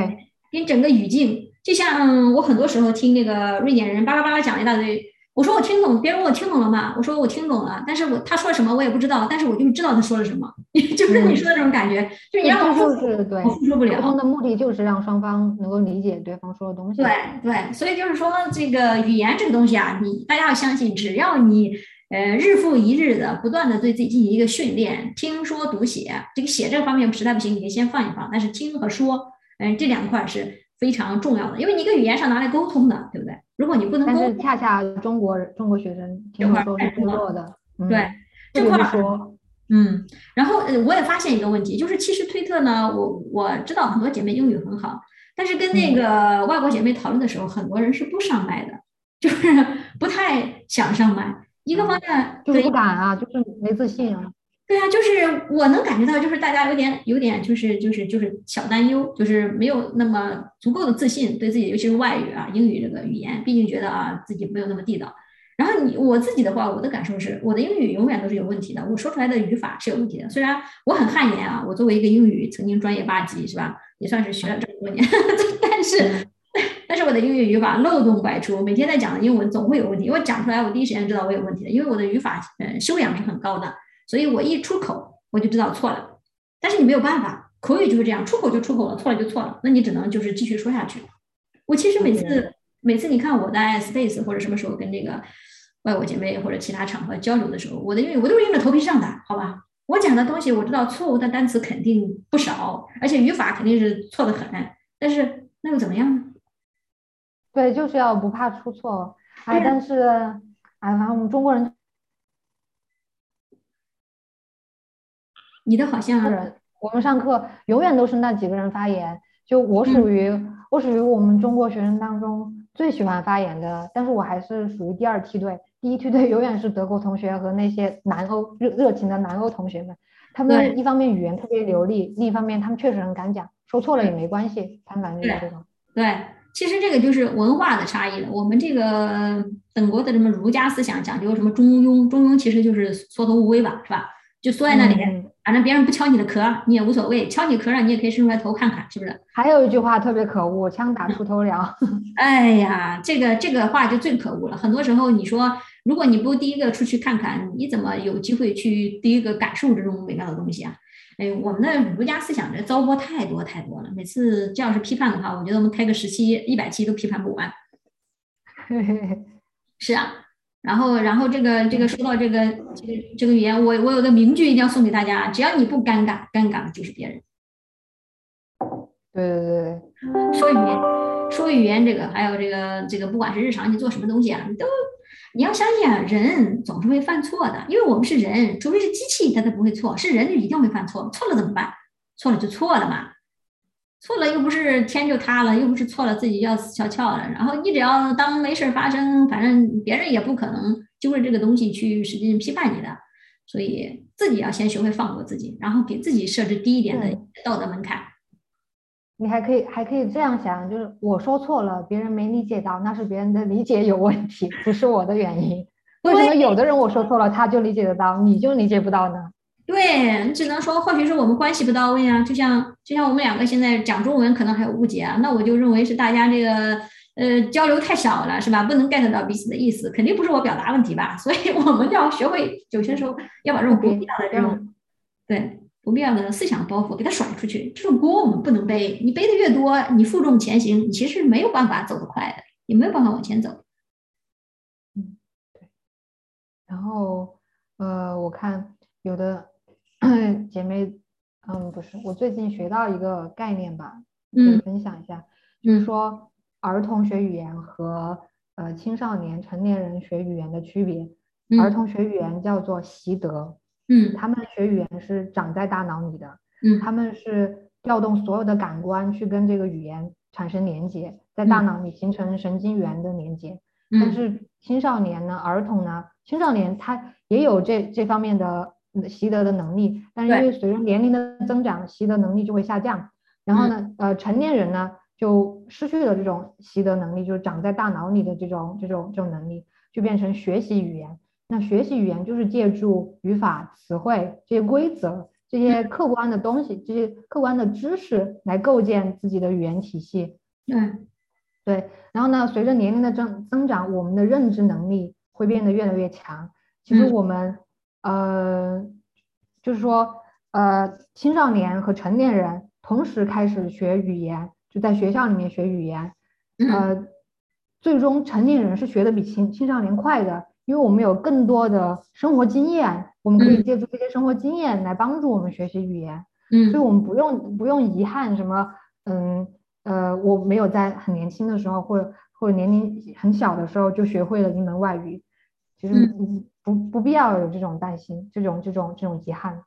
跟整个语境，就像我很多时候听那个瑞典人巴拉巴拉讲一大堆。我说我听懂，别人问我听懂了吗？我说我听懂了，但是我他说了什么我也不知道，但是我就知道他说了什么，就是你说的这种感觉，就你让我
就是对，
我复述不了。
沟通的目的就是让双方能够理解对方说的东西。
对对，所以就是说这个语言这个东西啊，你大家要相信，只要你呃日复一日的不断的对自己进行一个训练，听说读写，这个写这个方面实在不行，你可以先放一放，但是听和说，嗯，这两块是非常重要的，因为你一个语言上拿来沟通的，对不对？如果你不能，
但是恰恰中国中国学生听说是部落的，
对这块说，嗯，然后呃，我也发现一个问题，就是其实推特呢，我我知道很多姐妹英语很好，但是跟那个外国姐妹讨论的时候，很多人是不上麦的，就是不太想上麦。一个方面
就是不敢啊，就是没自信啊。
对啊，就是我能感觉到，就是大家有点有点，就是就是就是小担忧，就是没有那么足够的自信，对自己，尤其是外语啊，英语这个语言，毕竟觉得啊自己没有那么地道。然后你我自己的话，我的感受是，我的英语永远都是有问题的，我说出来的语法是有问题的。虽然我很汗颜啊，我作为一个英语曾经专业八级是吧，也算是学了这么多年，但是 但是我的英语语法漏洞百出，每天在讲的英文总会有问题。我讲出来，我第一时间知道我有问题的，因为我的语法呃修养是很高的。所以我一出口我就知道错了，但是你没有办法，口语就是这样，出口就出口了，错了就错了，那你只能就是继续说下去。我其实每次每次你看我在 Space 或者什么时候跟这个外国姐妹或者其他场合交流的时候，我的英语我都是硬着头皮上的，好吧？我讲的东西我知道错误的单词肯定不少，而且语法肯定是错的很，但是那又怎么样呢？
对，就是要不怕出错。哎，但是哎，反正我们中国人。
你的好像
人，我们上课永远都是那几个人发言。就我属于我属于我们中国学生当中最喜欢发言的，但是我还是属于第二梯队。第一梯队永远是德国同学和那些南欧热热情的南欧同学们。他们一方面语言特别流利，另一方面他们确实很敢讲，说错了也没关系，他们反正这种。
对，其实这个就是文化的差异了。我们这个本国的什么儒家思想讲究什么中庸，中庸其实就是缩头乌龟吧，是吧？就缩在那里，反正别人不敲你的壳，你也无所谓。敲你壳了，你也可以伸出来头看看，是不是？
还有一句话特别可恶，枪打出头鸟。
哎呀，这个这个话就最可恶了。很多时候，你说如果你不第一个出去看看，你怎么有机会去第一个感受这种美妙的东西啊？哎，我们的儒家思想这糟粕太多太多了。每次这要是批判的话，我觉得我们开个十期、一百期都批判不完。是啊。然后，然后这个这个说到这个这个这个语言，我我有个名句一定要送给大家：只要你不尴尬，尴尬的就是别人。
对对对
对，说语言，说语言这个，还有这个这个，不管是日常你做什么东西啊，你都你要相信啊，人总是会犯错的，因为我们是人，除非是机器，它才不会错，是人就一定会犯错，错了怎么办？错了就错了嘛。错了又不是天就塌了，又不是错了自己要死翘翘了。然后你只要当没事发生，反正别人也不可能就着这个东西去使劲批判你的。所以自己要先学会放过自己，然后给自己设置低一点的道德门槛。
你还可以还可以这样想，就是我说错了，别人没理解到，那是别人的理解有问题，不是我的原因。为什么有的人我说错了他就理解得到，你就理解不到呢？
对你只能说，或许是我们关系不到位啊，就像就像我们两个现在讲中文可能还有误解啊，那我就认为是大家这个呃交流太少了，是吧？不能 get 到彼此的意思，肯定不是我表达问题吧？所以我们要学会有些时候要把这种不必要的这种对不必要的思想包袱给它甩出去，这种锅我们不能背，你背的越多，你负重前行，你其实没有办法走得快的，也没有办法往前走。
嗯，对。然后呃，我看有的。姐妹，嗯，不是，我最近学到一个概念吧，可以分享一下，就是说儿童学语言和呃青少年、成年人学语言的区别。儿童学语言叫做习得，
嗯，
他们学语言是长在大脑里的，
嗯，
他们是调动所有的感官去跟这个语言产生连接，在大脑里形成神经元的连接。但是青少年呢，儿童呢，青少年他也有这这方面的。习得的能力，但是因为随着年龄的增长，习得能力就会下降。然后呢，呃，成年人呢，就失去了这种习得能力，就是长在大脑里的这种这种这种能力，就变成学习语言。那学习语言就是借助语法、词汇这些规则、这些客观的东西、这些客观的知识来构建自己的语言体系。
嗯，
对。然后呢，随着年龄的增增长，我们的认知能力会变得越来越强。其实我们，呃，就是说，呃，青少年和成年人同时开始学语言，就在学校里面学语言。呃，最终成年人是学的比青青少年快的。因为我们有更多的生活经验，我们可以借助这些生活经验来帮助我们学习语言。
嗯，
所以我们不用不用遗憾什么，嗯呃，我没有在很年轻的时候，或者或者年龄很小的时候就学会了一门外语，其实不不必要有这种担心，这种这种这种遗憾。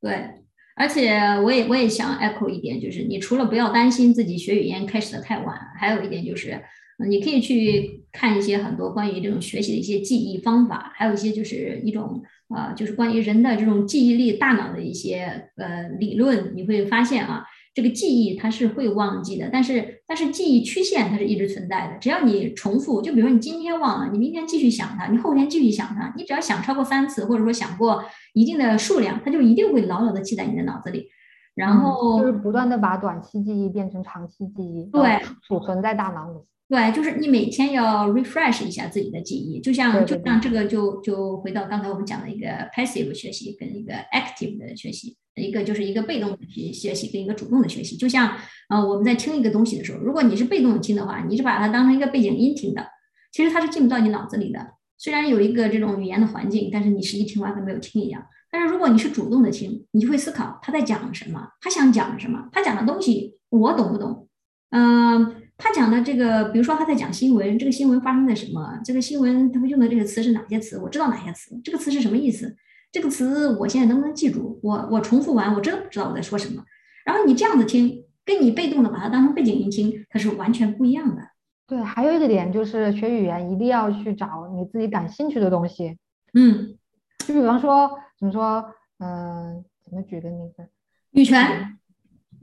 对，而且我也我也想 echo 一点，就是你除了不要担心自己学语言开始的太晚，还有一点就是。你可以去看一些很多关于这种学习的一些记忆方法，还有一些就是一种呃，就是关于人的这种记忆力、大脑的一些呃理论。你会发现啊，这个记忆它是会忘记的，但是但是记忆曲线它是一直存在的。只要你重复，就比如说你今天忘了，你明天继续想它，你后天继续想它，你只要想超过三次，或者说想过一定的数量，它就一定会牢牢的记在你的脑子里。然后
就是不断的把短期记忆变成长期记忆，
对，
储存在大脑里。
对，就是你每天要 refresh 一下自己的记忆，就像就像这个就就回到刚才我们讲的一个 passive 学习跟一个 active 的学习，一个就是一个被动的学学习跟一个主动的学习。就像呃我们在听一个东西的时候，如果你是被动的听的话，你是把它当成一个背景音听的，其实它是进不到你脑子里的。虽然有一个这种语言的环境，但是你实际听完跟没有听一样。但是如果你是主动的听，你就会思考他在讲什么，他想讲什么，他讲的东西我懂不懂？嗯。他讲的这个，比如说他在讲新闻，这个新闻发生在什么？这个新闻他们用的这个词是哪些词？我知道哪些词？这个词是什么意思？这个词我现在能不能记住？我我重复完，我真的不知道我在说什么。然后你这样子听，跟你被动的把它当成背景音听，它是完全不一样的。
对，还有一个点就是学语言一定要去找你自己感兴趣的东西。
嗯，
就比方说怎么说，嗯，怎么举个例子？
女权。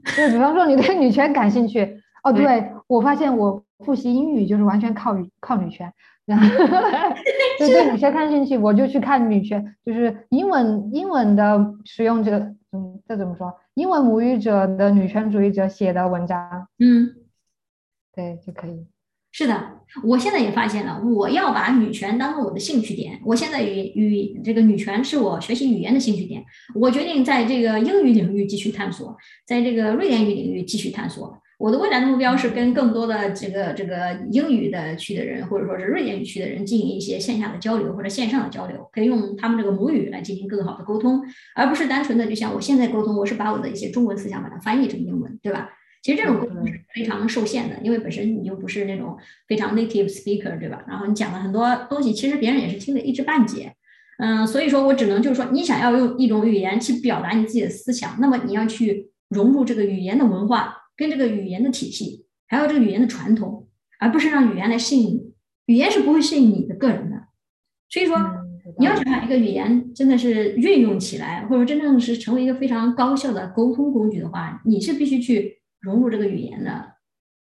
就，比方说你对女权感兴趣。哦，对我发现我复习英语就是完全靠靠女权，然后 对对女权感兴趣，我就去看女权，就是英文英文的使用者，嗯，这怎么说？英文母语者的女权主义者写的文章，
嗯，
对就可以。
是的，我现在也发现了，我要把女权当做我的兴趣点。我现在与与这个女权是我学习语言的兴趣点。我决定在这个英语领域继续探索，在这个瑞典语领域继续探索。我的未来的目标是跟更多的这个这个英语的区的人，或者说是瑞典语区的人进行一些线下的交流或者线上的交流，可以用他们这个母语来进行更好的沟通，而不是单纯的就像我现在沟通，我是把我的一些中文思想把它翻译成英文，对吧？其实这种沟通是非常受限的，因为本身你又不是那种非常 native speaker，对吧？然后你讲的很多东西，其实别人也是听得一知半解，嗯，所以说我只能就是说，你想要用一种语言去表达你自己的思想，那么你要去融入这个语言的文化。跟这个语言的体系，还有这个语言的传统，而不是让语言来适应你。语言是不会适应你的个人的。所以说，你要想把一个语言真的是运用起来，或者真正是成为一个非常高效的沟通工具的话，你是必须去融入这个语言的。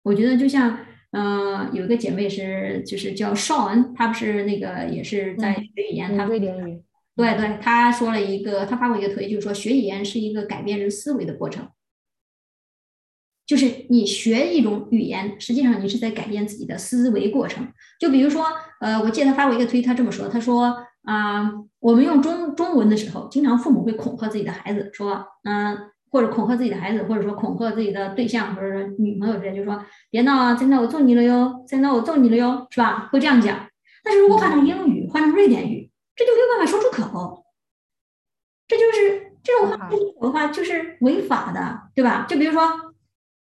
我觉得就像，嗯，有一个姐妹是，就是叫邵恩，她不是那个也是在学语言，她。对对，她说了一个，她发过一个推，就是说学语言是一个改变人思维的过程。就是你学一种语言，实际上你是在改变自己的思维过程。就比如说，呃，我记得他发过一个推，他这么说，他说啊，我们用中中文的时候，经常父母会恐吓自己的孩子，说，嗯，或者恐吓自己的孩子，或者说恐吓自己的对象，或者说女朋友之类，就说别闹啊，再闹我揍你了哟，再闹我揍你了哟，是吧？会这样讲。但是如果换成英语，换成瑞典语，这就没有办法说出口。这就是这种话说出口的话，就是违法的，对吧？就比如说。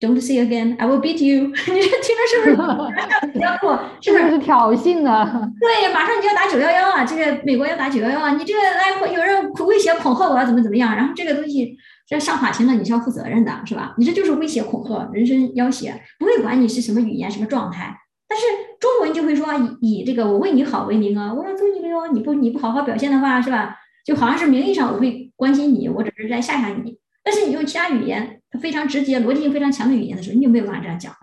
Don't say again, I will beat you。你这听着是不是比较过？是不
是挑衅啊？
对，马上你就要打九幺幺啊！这个美国要打九幺幺啊！你这个来有人威胁恐吓我要怎么怎么样？然后这个东西这上法庭了，你是要负责任的，是吧？你这就是威胁恐吓，人身要挟，不会管你是什么语言什么状态。但是中文就会说以以这个我为你好为名啊，我要揍你了哟！你不你不好好表现的话，是吧？就好像是名义上我会关心你，我只是在吓吓你。但是你用其他语言。它非常直接、逻辑性非常强的语言的时候，你就没有办法这样讲了。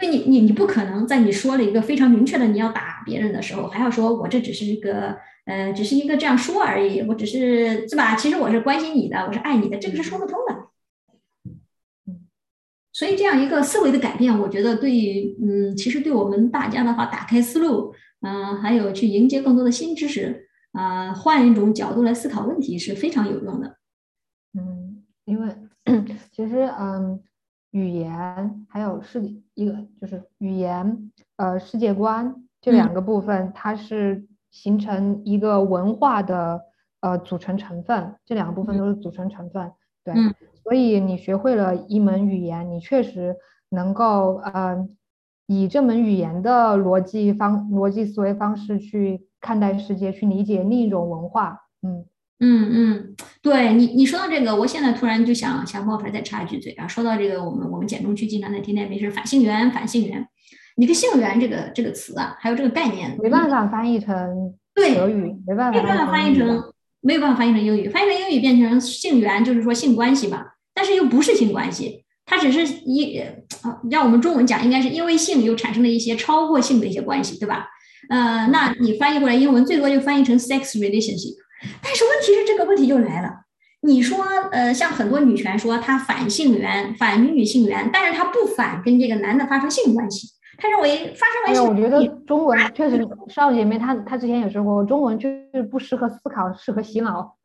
因为你你你不可能在你说了一个非常明确的你要打别人的时候，还要说我这只是一个呃，只是一个这样说而已，我只是是吧？其实我是关心你的，我是爱你的，这个是说不通的。所以这样一个思维的改变，我觉得对于嗯，其实对我们大家的话，打开思路，嗯，还有去迎接更多的新知识，啊，换一种角度来思考问题是非常有用的。
嗯，因为 其实嗯，语言还有世一个就是语言呃世界观这两个部分，它是形成一个文化的呃组成成分，这两个部分都是组成成分，对。所以你学会了一门语言，你确实能够呃以这门语言的逻辑方逻辑思维方式去看待世界，去理解另一种文化。
嗯嗯嗯，对你你说到这个，我现在突然就想想冒出来再插一句嘴啊。说到这个，我们我们简中区经常在听那边是反性缘，反性缘。你个性缘这个这个词啊，还有这个概念，
没办法翻译成
对
德语，没办
法没办法翻译成没有办法翻译成英语，翻译成英语变成性缘，就是说性关系吧。但是又不是性关系，它只是一呃，让我们中文讲，应该是因为性又产生了一些超过性的一些关系，对吧？呃，那你翻译过来英文最多就翻译成 sex relationship。但是问题是这个问题就来了，你说呃，像很多女权说她反性缘，反女女性缘，但是她不反跟这个男的发生性关系，她认为发生关系。
我觉得中文确实，少姐妹她她之前也说过，中文就是不适合思考，适合洗脑。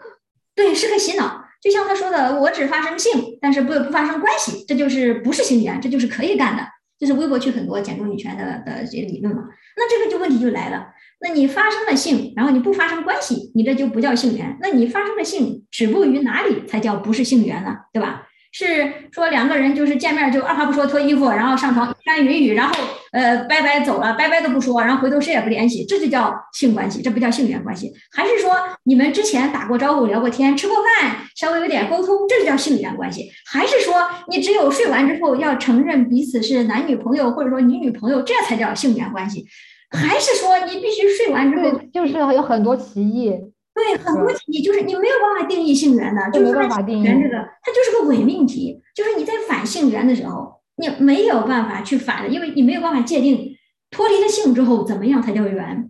对，适合洗脑。就像她说的，我只发生性，但是不不发生关系，这就是不是性缘，这就是可以干的，就是微博区很多减重女权的的这些理论嘛。那这个就问题就来了，那你发生了性，然后你不发生关系，你这就不叫性缘，那你发生了性止步于哪里才叫不是性缘呢？对吧？是说两个人就是见面就二话不说脱衣服，然后上床一番云雨，然后呃拜拜走了，拜拜都不说，然后回头谁也不联系，这就叫性关系，这不叫性缘关系。还是说你们之前打过招呼、聊过天、吃过饭，稍微有点沟通，这就叫性缘关系？还是说你只有睡完之后要承认彼此是男女朋友，或者说女女朋友，这才叫性缘关系？还是说你必须睡完之后
就是有很多歧义？
对，很多题就是你没有办法定义性缘的，就是性缘这个，它就是个伪命题。就是你在反性缘的时候，你没有办法去反的，因为你没有办法界定脱离了性之后怎么样才叫缘。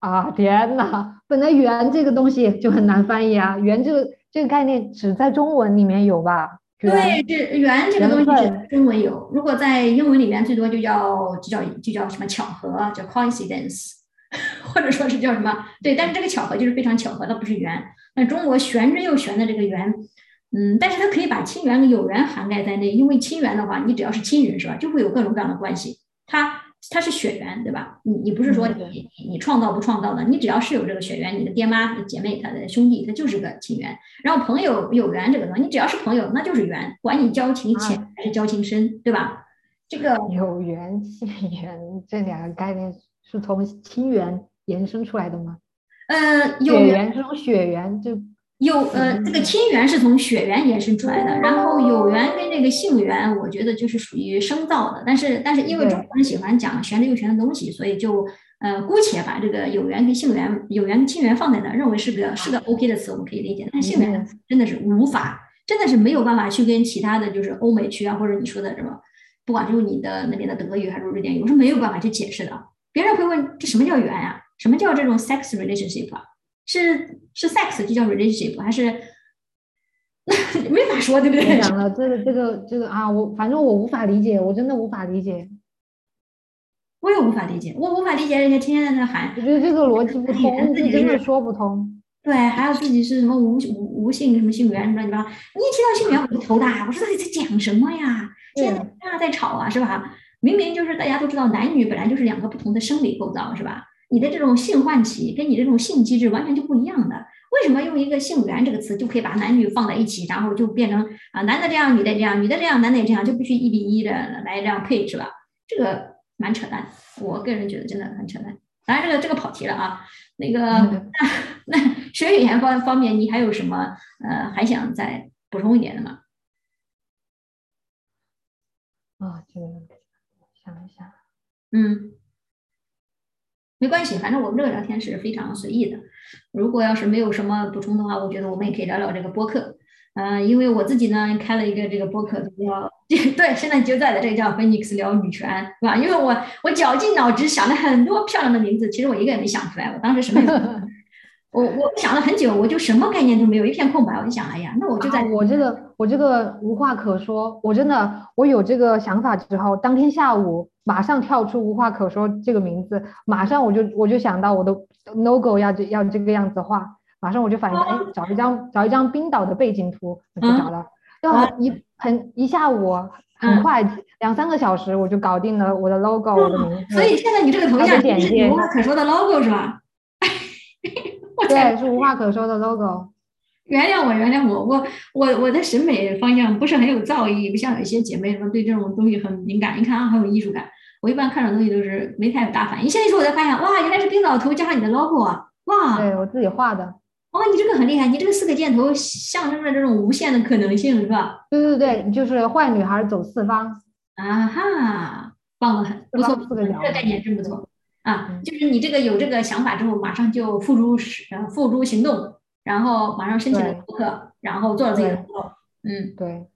啊天哪，本来缘这个东西就很难翻译啊，缘这个这个概念只在中文里面有吧？
对，这缘这个东西只中文有，如果在英文里面最多就叫就叫就叫什么巧合，叫 coincidence。或者说是叫什么？对，但是这个巧合就是非常巧合，它不是缘。那中国玄之又玄的这个缘，嗯，但是它可以把亲缘跟有缘涵盖在内，因为亲缘的话，你只要是亲人是吧，就会有各种各样的关系。它它是血缘，对吧？你你不是说你你创造不创造的，你只要是有这个血缘，你的爹妈、姐妹、他的兄弟，他就是个亲缘。然后朋友有缘这个东西，你只要是朋友，那就是缘，管你交情浅还是交情深，对吧？这个
有缘亲缘这两个概念。是从亲缘延伸出来的吗？
呃，
血缘这种血缘就
有呃，这个亲缘是从血缘延伸出来的，然后有缘跟这个性缘，我觉得就是属于生造的。但是但是因为中国人喜欢讲玄的又玄的东西，所以就呃姑且把这个有缘跟性缘、有缘跟亲缘放在那，认为是个是个 OK 的词，我们可以理解。但性缘真的是无法，真的是没有办法去跟其他的就是欧美区啊，或者你说的什么，不管是你的那边的德语还是瑞典语，我是没有办法去解释的。别人会问这什么叫缘呀？什么叫这种 sex relationship 啊？是是 sex 就叫 relationship 还是 没法说对不对？
讲了这个这个这个啊，我反正我无法理解，我真的无法理解。
我也无法理解，我无法理解人家天天在那喊。
我觉得这个逻辑不通，自己真的说不通。
对，还有自己是什么无无无性什么性缘什么乱七八糟，你一提到性缘我就头大，我说到底在讲什么呀？现在大家在吵啊，是吧？明明就是大家都知道，男女本来就是两个不同的生理构造，是吧？你的这种性唤起跟你这种性机制完全就不一样的。为什么用一个性缘这个词就可以把男女放在一起，然后就变成啊男的这样，女的这样，女的这样，男的也这样，就必须一比一的来这样配，是吧？这个蛮扯淡，我个人觉得真的很扯淡。当然，这个这个跑题了啊。那个那 那学语言方方面，你还有什么呃还想再补充一点的吗？
啊，这个。想一想，
嗯，没关系，反正我们这个聊天是非常随意的。如果要是没有什么补充的话，我觉得我们也可以聊聊这个播客。嗯，因为我自己呢开了一个这个播客，叫 对，现在就在的这个叫 Phoenix 聊女权，是吧？因为我我绞尽脑汁想了很多漂亮的名字，其实我一个也没想出来。我当时什么也没有，我我想了很久，我就什么概念都没有，一片空白。我就想，哎呀，那我就在
我这个我这个无话可说。我真的我有这个想法之后，当天下午马上跳出无话可说这个名字，马上我就我就想到我的 logo 要这要这个样子画。马上我就反应，哎，找一张找一张冰岛的背景图，我就找了，要一很一下午，很快两三个小时我就搞定了我的 logo，我的名字。
所以现在你这个头像是无话可说的 logo 是吧？
对，是无话可说的 logo。
原谅我，原谅我，我我我的审美方向不是很有造诣，不像有一些姐妹们对这种东西很敏感。你看啊，很有艺术感。我一般看的东西都是没太大反应。现在说我才发现，哇，原来是冰岛图加上你的 logo 啊！哇，
对我自己画的。
哦，你这个很厉害，你这个四个箭头象征着这种无限的可能性，是吧？
对对对，就是坏女孩走四方。
啊哈，棒的很，不错，这个概念真不错啊！就是你这个有这个想法之后，马上就付诸实，付诸行动，然后马上申请了博客，然后做了自己的工作。嗯，
对。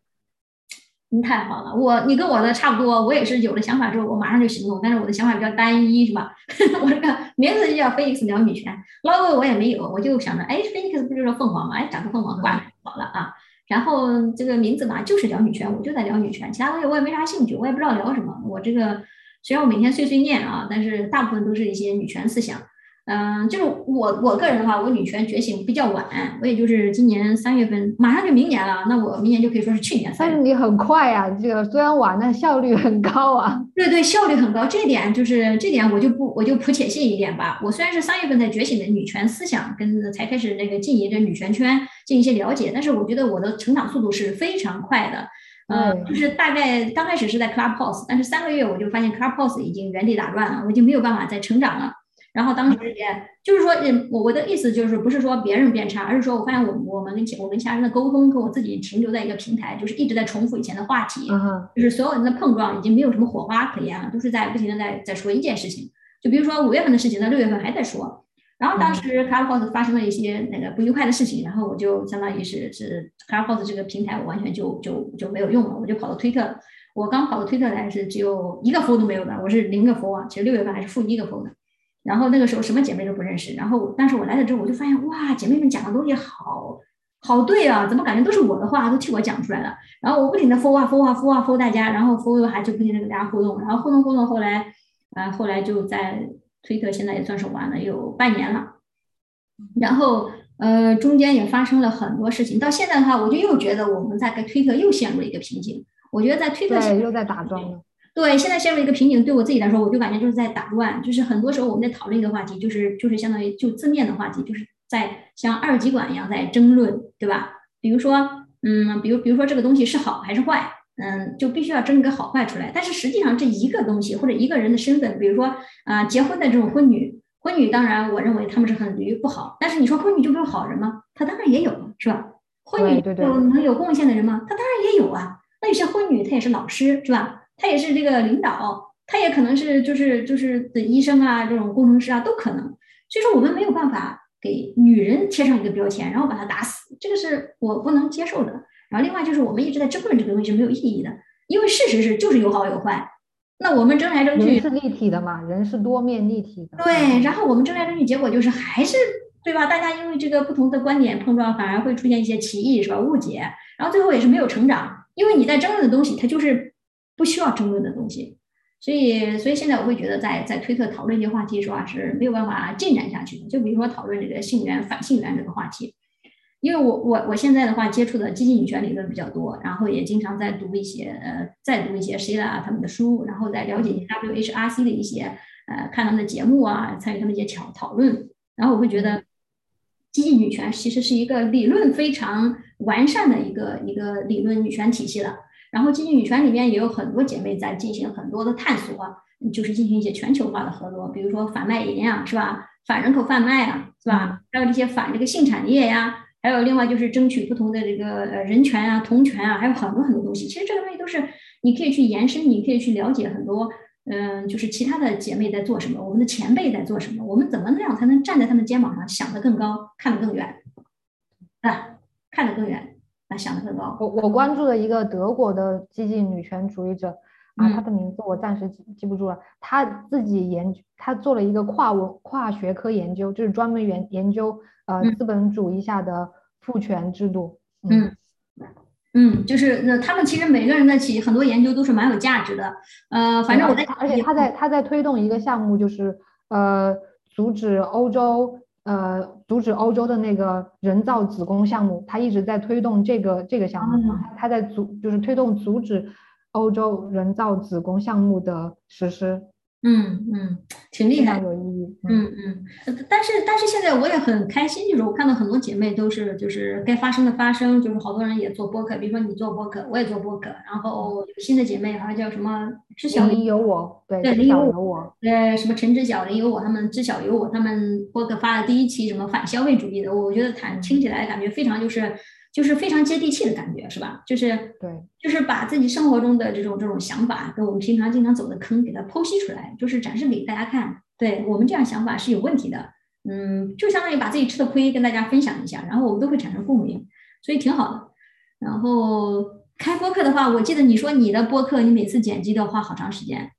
你太好了，我你跟我的差不多，我也是有了想法之后，我马上就行动。但是我的想法比较单一，是吧？我这个名字就叫 Phoenix 聊女权，logo 我也没有，我就想着，哎，Phoenix 不就是凤凰吗？哎，长个凤凰挂好了啊。然后这个名字嘛，就是聊女权，我就在聊女权，其他东西我也没啥兴趣，我也不知道聊什么。我这个虽然我每天碎碎念啊，但是大部分都是一些女权思想。嗯，就是我我个人的话，我女权觉醒比较晚，我也就是今年三月份，马上就明年了，那我明年就可以说是去年。
但是你很快呀，这个虽然晚，但效率很高啊。
对对，效率很高，这点就是这点我就不我就普且信一点吧。我虽然是三月份才觉醒的女权思想，跟才开始那个经营这女权圈，进一些了解，但是我觉得我的成长速度是非常快的。呃，就是大概刚开始是在 Clubhouse，但是三个月我就发现 Clubhouse 已经原地打转了，我已经没有办法再成长了。然后当时也就是说，嗯，我我的意思就是不是说别人变差，而是说我发现我我们跟其我跟其他人的沟通，跟我自己停留在一个平台，就是一直在重复以前的话题，就是所有人的碰撞已经没有什么火花可言了，都是在不停的在在说一件事情。就比如说五月份的事情，在六月份还在说。然后当时 Clubhouse 发生了一些那个不愉快的事情，然后我就相当于是是 Clubhouse 这个平台，我完全就就就没有用了，我就跑到推特。我刚跑到推特来是只有一个 follow 都没有的，我是零个 follow 啊，其实六月份还是负一个 follow 的。然后那个时候什么姐妹都不认识，然后但是我来了之后，我就发现哇，姐妹们讲的东西好好对啊，怎么感觉都是我的话都替我讲出来了？然后我不停的 follow 啊 follow 啊 follow 啊 follow 大家，然后 follow 还就不停的跟大家互动，然后互动互动，后来啊后来就在推特，现在也算是玩了有半年了，然后呃中间也发生了很多事情，到现在的话，我就又觉得我们在跟推特又陷入了一个瓶颈，我觉得在推特
又在打桩了。
对，现在陷入一个瓶颈，对我自己来说，我就感觉就是在打乱，就是很多时候我们在讨论一个话题，就是就是相当于就字面的话题，就是在像二极管一样在争论，对吧？比如说，嗯，比如比如说这个东西是好还是坏，嗯，就必须要争一个好坏出来。但是实际上这一个东西或者一个人的身份，比如说啊，结婚的这种婚女，婚女当然我认为他们是很驴不好，但是你说婚女就没有好人吗？她当然也有，是吧？婚女有能有贡献的人吗？她当然也有啊。那有些婚女她也是老师，是吧？她也是这个领导，她也可能是就是就是的医生啊，这种工程师啊都可能。所以说我们没有办法给女人贴上一个标签，然后把她打死，这个是我不能接受的。然后另外就是我们一直在争论这个东西是没有意义的，因为事实是就是有好有坏。那我们争来争去
是立体的嘛，人是多面立体的。
对，然后我们争来争去，结果就是还是对吧？大家因为这个不同的观点碰撞，反而会出现一些歧义是吧？误解，然后最后也是没有成长，因为你在争论的东西，它就是。不需要争论的东西，所以所以现在我会觉得在在推特讨论一些话题的话是没有办法进展下去的。就比如说讨论这个性缘反性缘这个话题，因为我我我现在的话接触的激进女权理论比较多，然后也经常在读一些呃在读一些 Sheila 他们的书，然后再了解一些 WHRC 的一些呃看他们的节目啊，参与他们一些讨讨论，然后我会觉得激进女权其实是一个理论非常完善的一个一个理论女权体系了。然后，激进女权里面也有很多姐妹在进行很多的探索，就是进行一些全球化的合作，比如说反卖淫啊，是吧？反人口贩卖啊，是吧？还有这些反这个性产业呀，还有另外就是争取不同的这个呃人权啊、同权啊，还有很多很多东西。其实这个东西都是你可以去延伸，你可以去了解很多，嗯，就是其他的姐妹在做什么，我们的前辈在做什么，我们怎么那样才能站在他们肩膀上想得更高，看得更远，啊，看得更远。啊想得更高。
我我关注了一个德国的激进女权主义者啊，他的名字我暂时记记不住了。他自己研究，她做了一个跨文跨学科研究，就是专门研研究呃资本主义下的父权制度。
嗯嗯，就是那他们其实每个人的起很多研究都是蛮有价值的。呃，反正我在，
而且他在他在推动一个项目，就是呃阻止欧洲。呃，阻止欧洲的那个人造子宫项目，他一直在推动这个这个项目，他在阻就是推动阻止欧洲人造子宫项目的实施。
嗯嗯，挺厉害，
有意义。
嗯嗯，但是但是现在我也很开心，就是我看到很多姐妹都是就是该发生的发生，就是好多人也做播客，比如说你做播客，我也做播客，然后有新的姐妹好像叫什么知晓
里有我，对，
知
晓有我，
对，什么陈知晓里有我，他们知晓有我，他们播客发的第一期什么反消费主义的，我觉得谈听起来感觉非常就是。就是非常接地气的感觉，是吧？就是
对，
就是把自己生活中的这种这种想法，跟我们平常经常走的坑，给它剖析出来，就是展示给大家看。对我们这样想法是有问题的，嗯，就相当于把自己吃的亏跟大家分享一下，然后我们都会产生共鸣，所以挺好的。然后开播客的话，我记得你说你的播客，你每次剪辑都要花好长时间。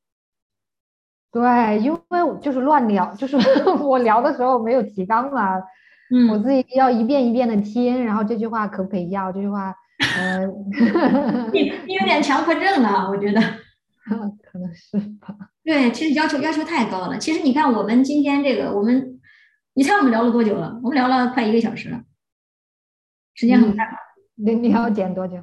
对，因为就是乱聊，就是 我聊的时候没有提纲嘛。
嗯，
我自己要一遍一遍的听，然后这句话可不可以要？这句话，呃，
你你有点强迫症了，我觉得，
可能是吧。
对，其实要求要求太高了。其实你看，我们今天这个，我们，你猜我们聊了多久了？我们聊了快一个小时了，时间很快。
你你要剪多久？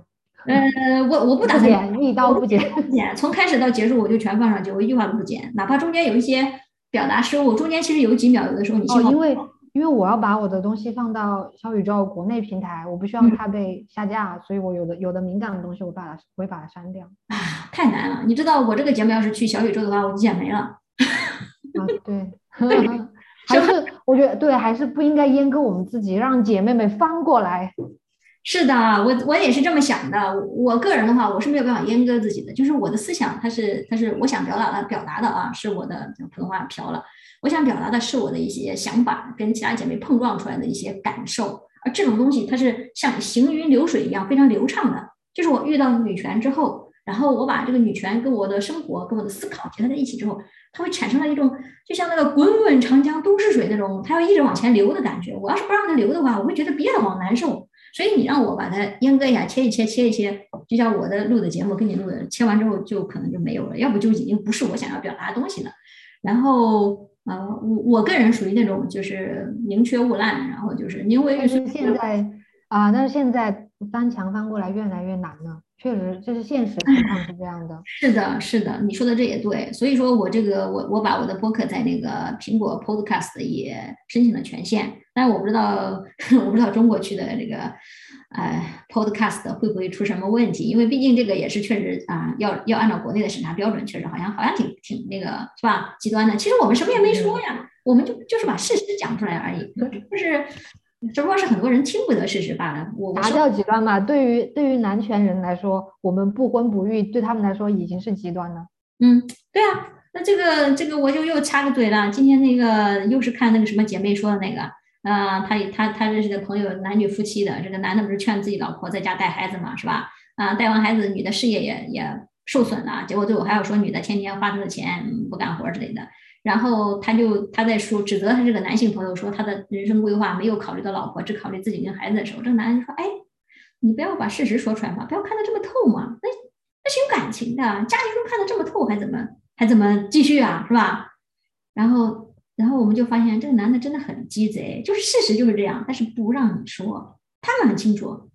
呃，我我不打算
剪，一刀不剪，
不剪，从开始到结束我就全放上去，我一句话都不剪，哪怕中间有一些表达失误，中间其实有几秒，有的时候你
哦，因为。因为我要把我的东西放到小宇宙国内平台，我不希望它被下架，所以我有的有的敏感的东西，我把它我会把它删掉。
啊，太难了！你知道我这个节目要是去小宇宙的话，我就剪没了。
啊，对，还是我觉得对，还是不应该阉割我们自己，让姐妹们翻过来。
是的，我我也是这么想的。我个人的话，我是没有办法阉割自己的，就是我的思想，它是它是我想表达的表达的啊，是我的普通话飘了。我想表达的是我的一些想法，跟其他姐妹碰撞出来的一些感受，而这种东西它是像行云流水一样非常流畅的。就是我遇到女权之后，然后我把这个女权跟我的生活、跟我的思考结合在一起之后，它会产生了一种就像那个滚滚长江东逝水那种，它要一直往前流的感觉。我要是不让它流的话，我会觉得憋得慌难受。所以你让我把它阉割一下，切一切，切一切，就像我的录的节目跟你录的，切完之后就可能就没有了，要不就已经不是我想要表达的东西了。然后。呃，我我个人属于那种就是宁缺毋滥，然后就是宁为玉
碎。现在啊，但是现在翻墙翻过来越来越难了，确实这是现实情况是这样的。
是的，是的，你说的这也对。所以说我这个我我把我的播客在那个苹果 Podcast 也申请了权限，但是我不知道 我不知道中国区的这个。哎，Podcast 会不会出什么问题？因为毕竟这个也是确实啊，要要按照国内的审查标准，确实好像好像挺挺那个是吧？极端的。其实我们什么也没说呀，我们就就是把事实讲出来而已，就是只不过是很多人听不得事实罢了。我
啥叫极端嘛？对于对于男权人来说，我们不婚不育，对他们来说已经是极端了。
嗯，对啊，那这个这个我就又插个嘴了。今天那个又是看那个什么姐妹说的那个。啊，他他他认识的朋友，男女夫妻的，这个男的不是劝自己老婆在家带孩子嘛，是吧？啊，带完孩子，女的事业也也受损了，结果最后还要说女的天天花他的钱不干活之类的。然后他就他在说指责他这个男性朋友说他的人生规划没有考虑到老婆，只考虑自己跟孩子的时候，这个男的就说：“哎，你不要把事实说出来嘛，不要看得这么透嘛，那那是有感情的，家庭都看得这么透，还怎么还怎么继续啊，是吧？”然后。然后我们就发现这个男的真的很鸡贼，就是事实就是这样，但是不让你说，他们很清楚。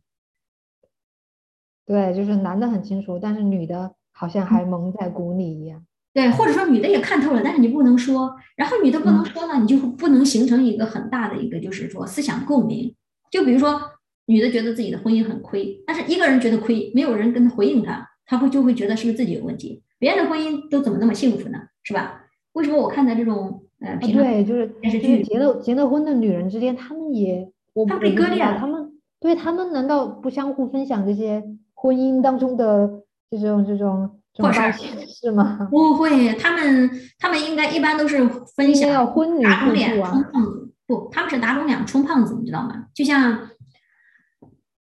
对，就是男的很清楚，但是女的好像还蒙在鼓里一样。
对，或者说女的也看透了，但是你不能说。然后女的不能说呢，你就不能形成一个很大的一个，就是说思想共鸣。就比如说，女的觉得自己的婚姻很亏，但是一个人觉得亏，没有人跟他回应他，他会就会觉得是不是自己有问题？别人的婚姻都怎么那么幸福呢？是吧？为什么我看到这种？
呃，对，就是就是结了结了婚的女人之间，她们也我不
被割裂
他们对她们难道不相互分享这些婚姻当中的这种这种
破事
是吗？
不会，他们他们应该一般都是分享
要婚女
打肿脸充胖子，不，他们是打肿脸充胖子，你知道吗？就像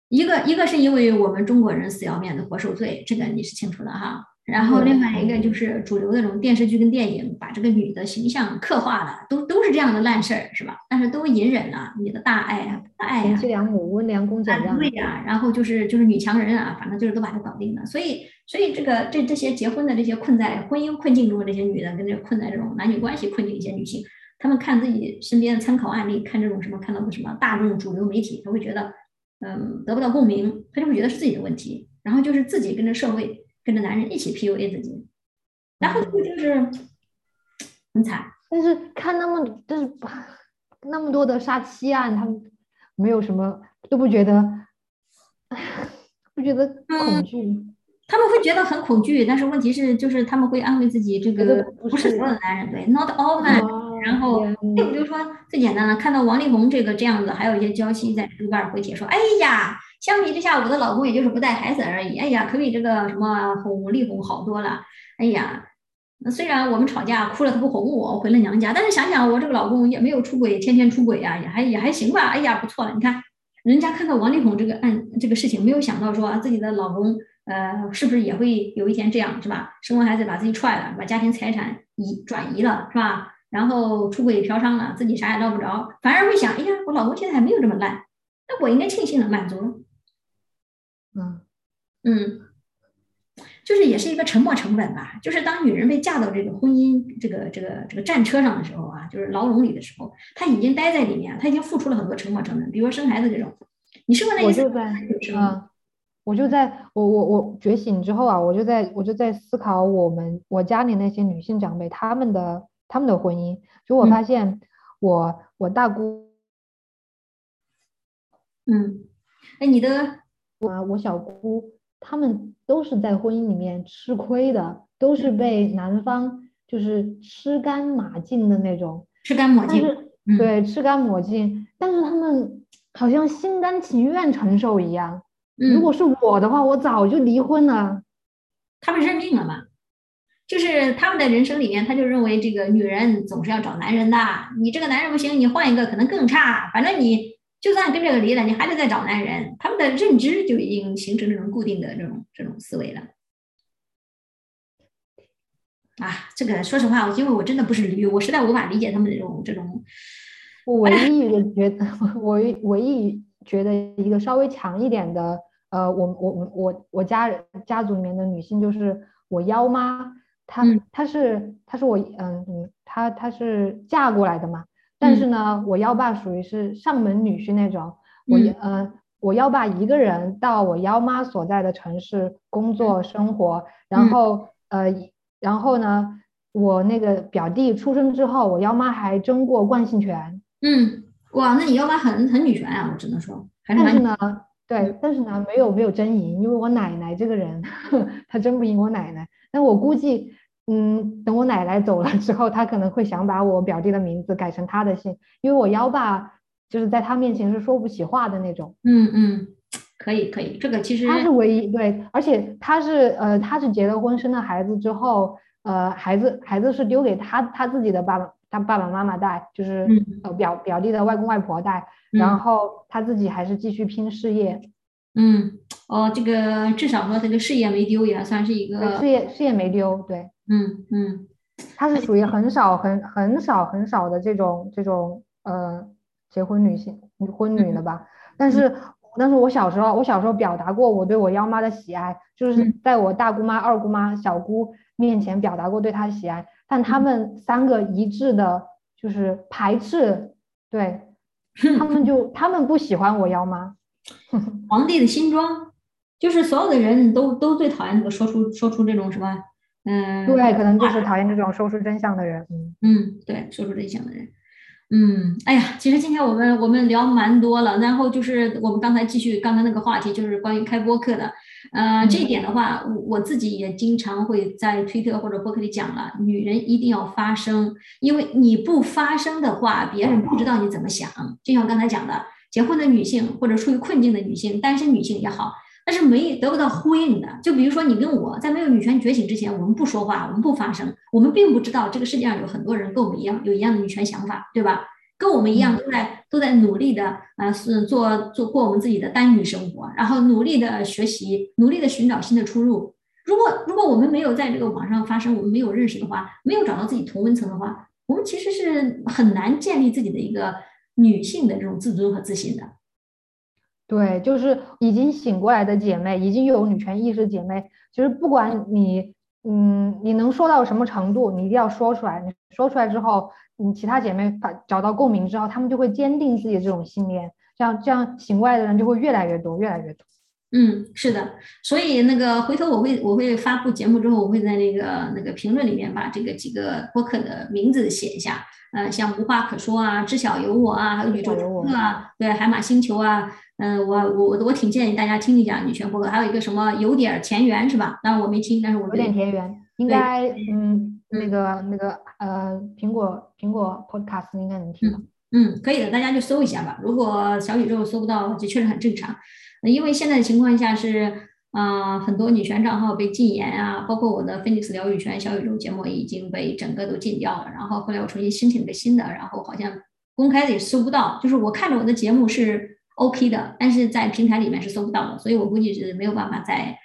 一个一个是因为我们中国人死要面子活受罪，这个你是清楚的哈。然后另外一个就是主流的这种电视剧跟电影，把这个女的形象刻画的都都是这样的烂事儿，是吧？但是都隐忍了你的大爱啊，大爱
贤妻良母、温良恭俭让。
对呀，然后就是就是女强人啊，反正就是都把它搞定了。所以所以这个这这些结婚的这些困在婚姻困境中的这些女的，跟这困在这种男女关系困境一些女性，她们看自己身边的参考案例，看这种什么看到的什么大众主流媒体，她会觉得嗯得不到共鸣，他就会觉得是自己的问题，然后就是自己跟着社会跟着男人一起 PUA 自己。然后就是很惨，
但是看那么就是那么多的杀妻案，他们没有什么都不觉得，不觉得恐惧。
他们会觉得很恐惧，但是问题是就是他们会安慰自己，这个不是所有的男人，对，not all men。然后，就比如说最简单的，看到王力宏这个这样子，还有一些娇妻在豆瓣回帖说：“哎呀，相比之下，我的老公也就是不带孩子而已。哎呀，可比这个什么哄力宏好多了。”哎呀，虽然我们吵架哭了，他不哄我，回了娘家，但是想想我这个老公也没有出轨，天天出轨呀，也还也还行吧。哎呀，不错了。你看，人家看到王力宏这个案这个事情，没有想到说自己的老公，呃，是不是也会有一天这样，是吧？生完孩子把自己踹了，把家庭财产移转移了，是吧？然后出轨嫖娼了，自己啥也捞不着，反而会想，哎呀，我老公现在还没有这么烂，那我应该庆幸了，满足了。嗯嗯。就是也是一个沉没成本吧，就是当女人被嫁到这个婚姻这个这个这个战车上的时候啊，就是牢笼里的时候，她已经待在里面，她已经付出了很多沉没成本，比如说生孩子这种。你生完那
我就在嗯，我就在我我我觉醒之后啊，我就在我就在思考我们我家里那些女性长辈她们的他们的婚姻，就我发现我我大姑，
嗯，哎，你的
我我小姑。他们都是在婚姻里面吃亏的，都是被男方就是吃干抹净的那种，
吃干抹净，
对，吃干抹净。但是他们好像心甘情愿承受一样。如果是我的话，我早就离婚了。
他们认命了嘛？就是他们的人生里面，他就认为这个女人总是要找男人的，你这个男人不行，你换一个可能更差，反正你。就算跟这个离了，你还得再找男人。他们的认知就已经形成这种固定的这种这种思维了。啊，这个说实话，因为我真的不是驴，我实在无法理解他们这种这种。
我唯一一个觉得，我唯一觉得一个稍微强一点的，呃，我我我我我家人家族里面的女性就是我幺妈，她她是她是我嗯嗯，她她是嫁过来的嘛。但是呢，我幺爸属于是上门女婿那种，我呃，我幺爸一个人到我幺妈所在的城市工作生活，然后呃，然后呢，我那个表弟出生之后，我幺妈还争过惯性权。
嗯，哇，那你幺妈很很女权啊，我只能说。
但是呢，对，但是呢，没有没有争赢，因为我奶奶这个人，她争不赢我奶奶。那我估计。嗯，等我奶奶走了之后，他可能会想把我表弟的名字改成他的姓，因为我幺爸就是在他面前是说不起话的那种。
嗯嗯，可以可以，这个其实
他是唯一对，而且他是呃他是结了婚生了孩子之后，呃孩子孩子是丢给他他自己的爸爸他爸爸妈妈带，就是呃表表弟的外公外婆带，然后他自己还是继续拼事业。
嗯，哦，这个至少说这个事业没丢，也算是一个
事业事业没丢，对。
嗯嗯，
她是属于很少很很少很少的这种这种呃结婚女性婚女了吧？但是但是我小时候我小时候表达过我对我幺妈的喜爱，就是在我大姑妈、二姑妈、小姑面前表达过对她的喜爱，但他们三个一致的就是排斥，对 他们就他们不喜欢我幺妈。
皇帝的新装，就是所有的人都都最讨厌这个说出说出这种什么。嗯，
对，可能就是讨厌这种说出真相的人。
嗯嗯，对，说出真相的人。嗯，哎呀，其实今天我们我们聊蛮多了，然后就是我们刚才继续刚才那个话题，就是关于开播客的。呃，这一点的话，我我自己也经常会在推特或者播客里讲了，女人一定要发声，因为你不发声的话，别人不知道你怎么想。就像刚才讲的，结婚的女性或者处于困境的女性，单身女性也好。但是没得不到呼应的，就比如说你跟我在没有女权觉醒之前，我们不说话，我们不发声，我们并不知道这个世界上有很多人跟我们一样有一样的女权想法，对吧？跟我们一样都在都在努力的啊，是做做过我们自己的单女生活，然后努力的学习，努力的寻找新的出路。如果如果我们没有在这个网上发生，我们没有认识的话，没有找到自己同温层的话，我们其实是很难建立自己的一个女性的这种自尊和自信的。
对，就是已经醒过来的姐妹，已经有女权意识姐妹，其实不管你，嗯，你能说到什么程度，你一定要说出来。你说出来之后，你其他姐妹发找到共鸣之后，她们就会坚定自己这种信念，这样这样醒过来的人就会越来越多，越来越多。
嗯，是的，所以那个回头我会我会发布节目之后，我会在那个那个评论里面把这个几个播客的名字写一下，呃，像无话可说啊，知晓有我啊，还有宇宙乘客啊，对，海马星球啊，嗯，我我我挺建议大家听一下女权播客，还有一个什么有点田园是吧？当然我没听，但是我
有点田园，应该嗯那个那个呃苹果苹果 Podcast 应该能听到，
嗯，可以的，大家就搜一下吧。如果小宇宙搜不到，这确实很正常。因为现在的情况下是，啊，很多女权账号被禁言啊，包括我的菲尼斯疗愈权小宇宙节目已经被整个都禁掉了。然后后来我重新申请了个新的，然后好像公开的也搜不到。就是我看着我的节目是 OK 的，但是在平台里面是搜不到的，所以我估计是没有办法在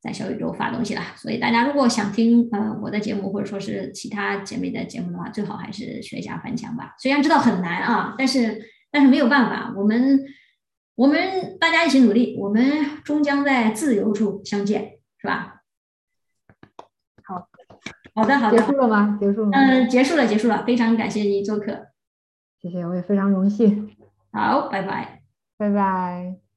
在小宇宙发东西了。所以大家如果想听呃我的节目，或者说是其他姐妹的节目的话，最好还是学一下翻墙吧。虽然知道很难啊，但是但是没有办法，我们。我们大家一起努力，我们终将在自由处相见，是吧？
好，
好的，好的，
结束了吗？结束了。
嗯，结束了，结束了。非常感谢你做客，
谢谢，我也非常荣幸。
好，拜拜，
拜拜。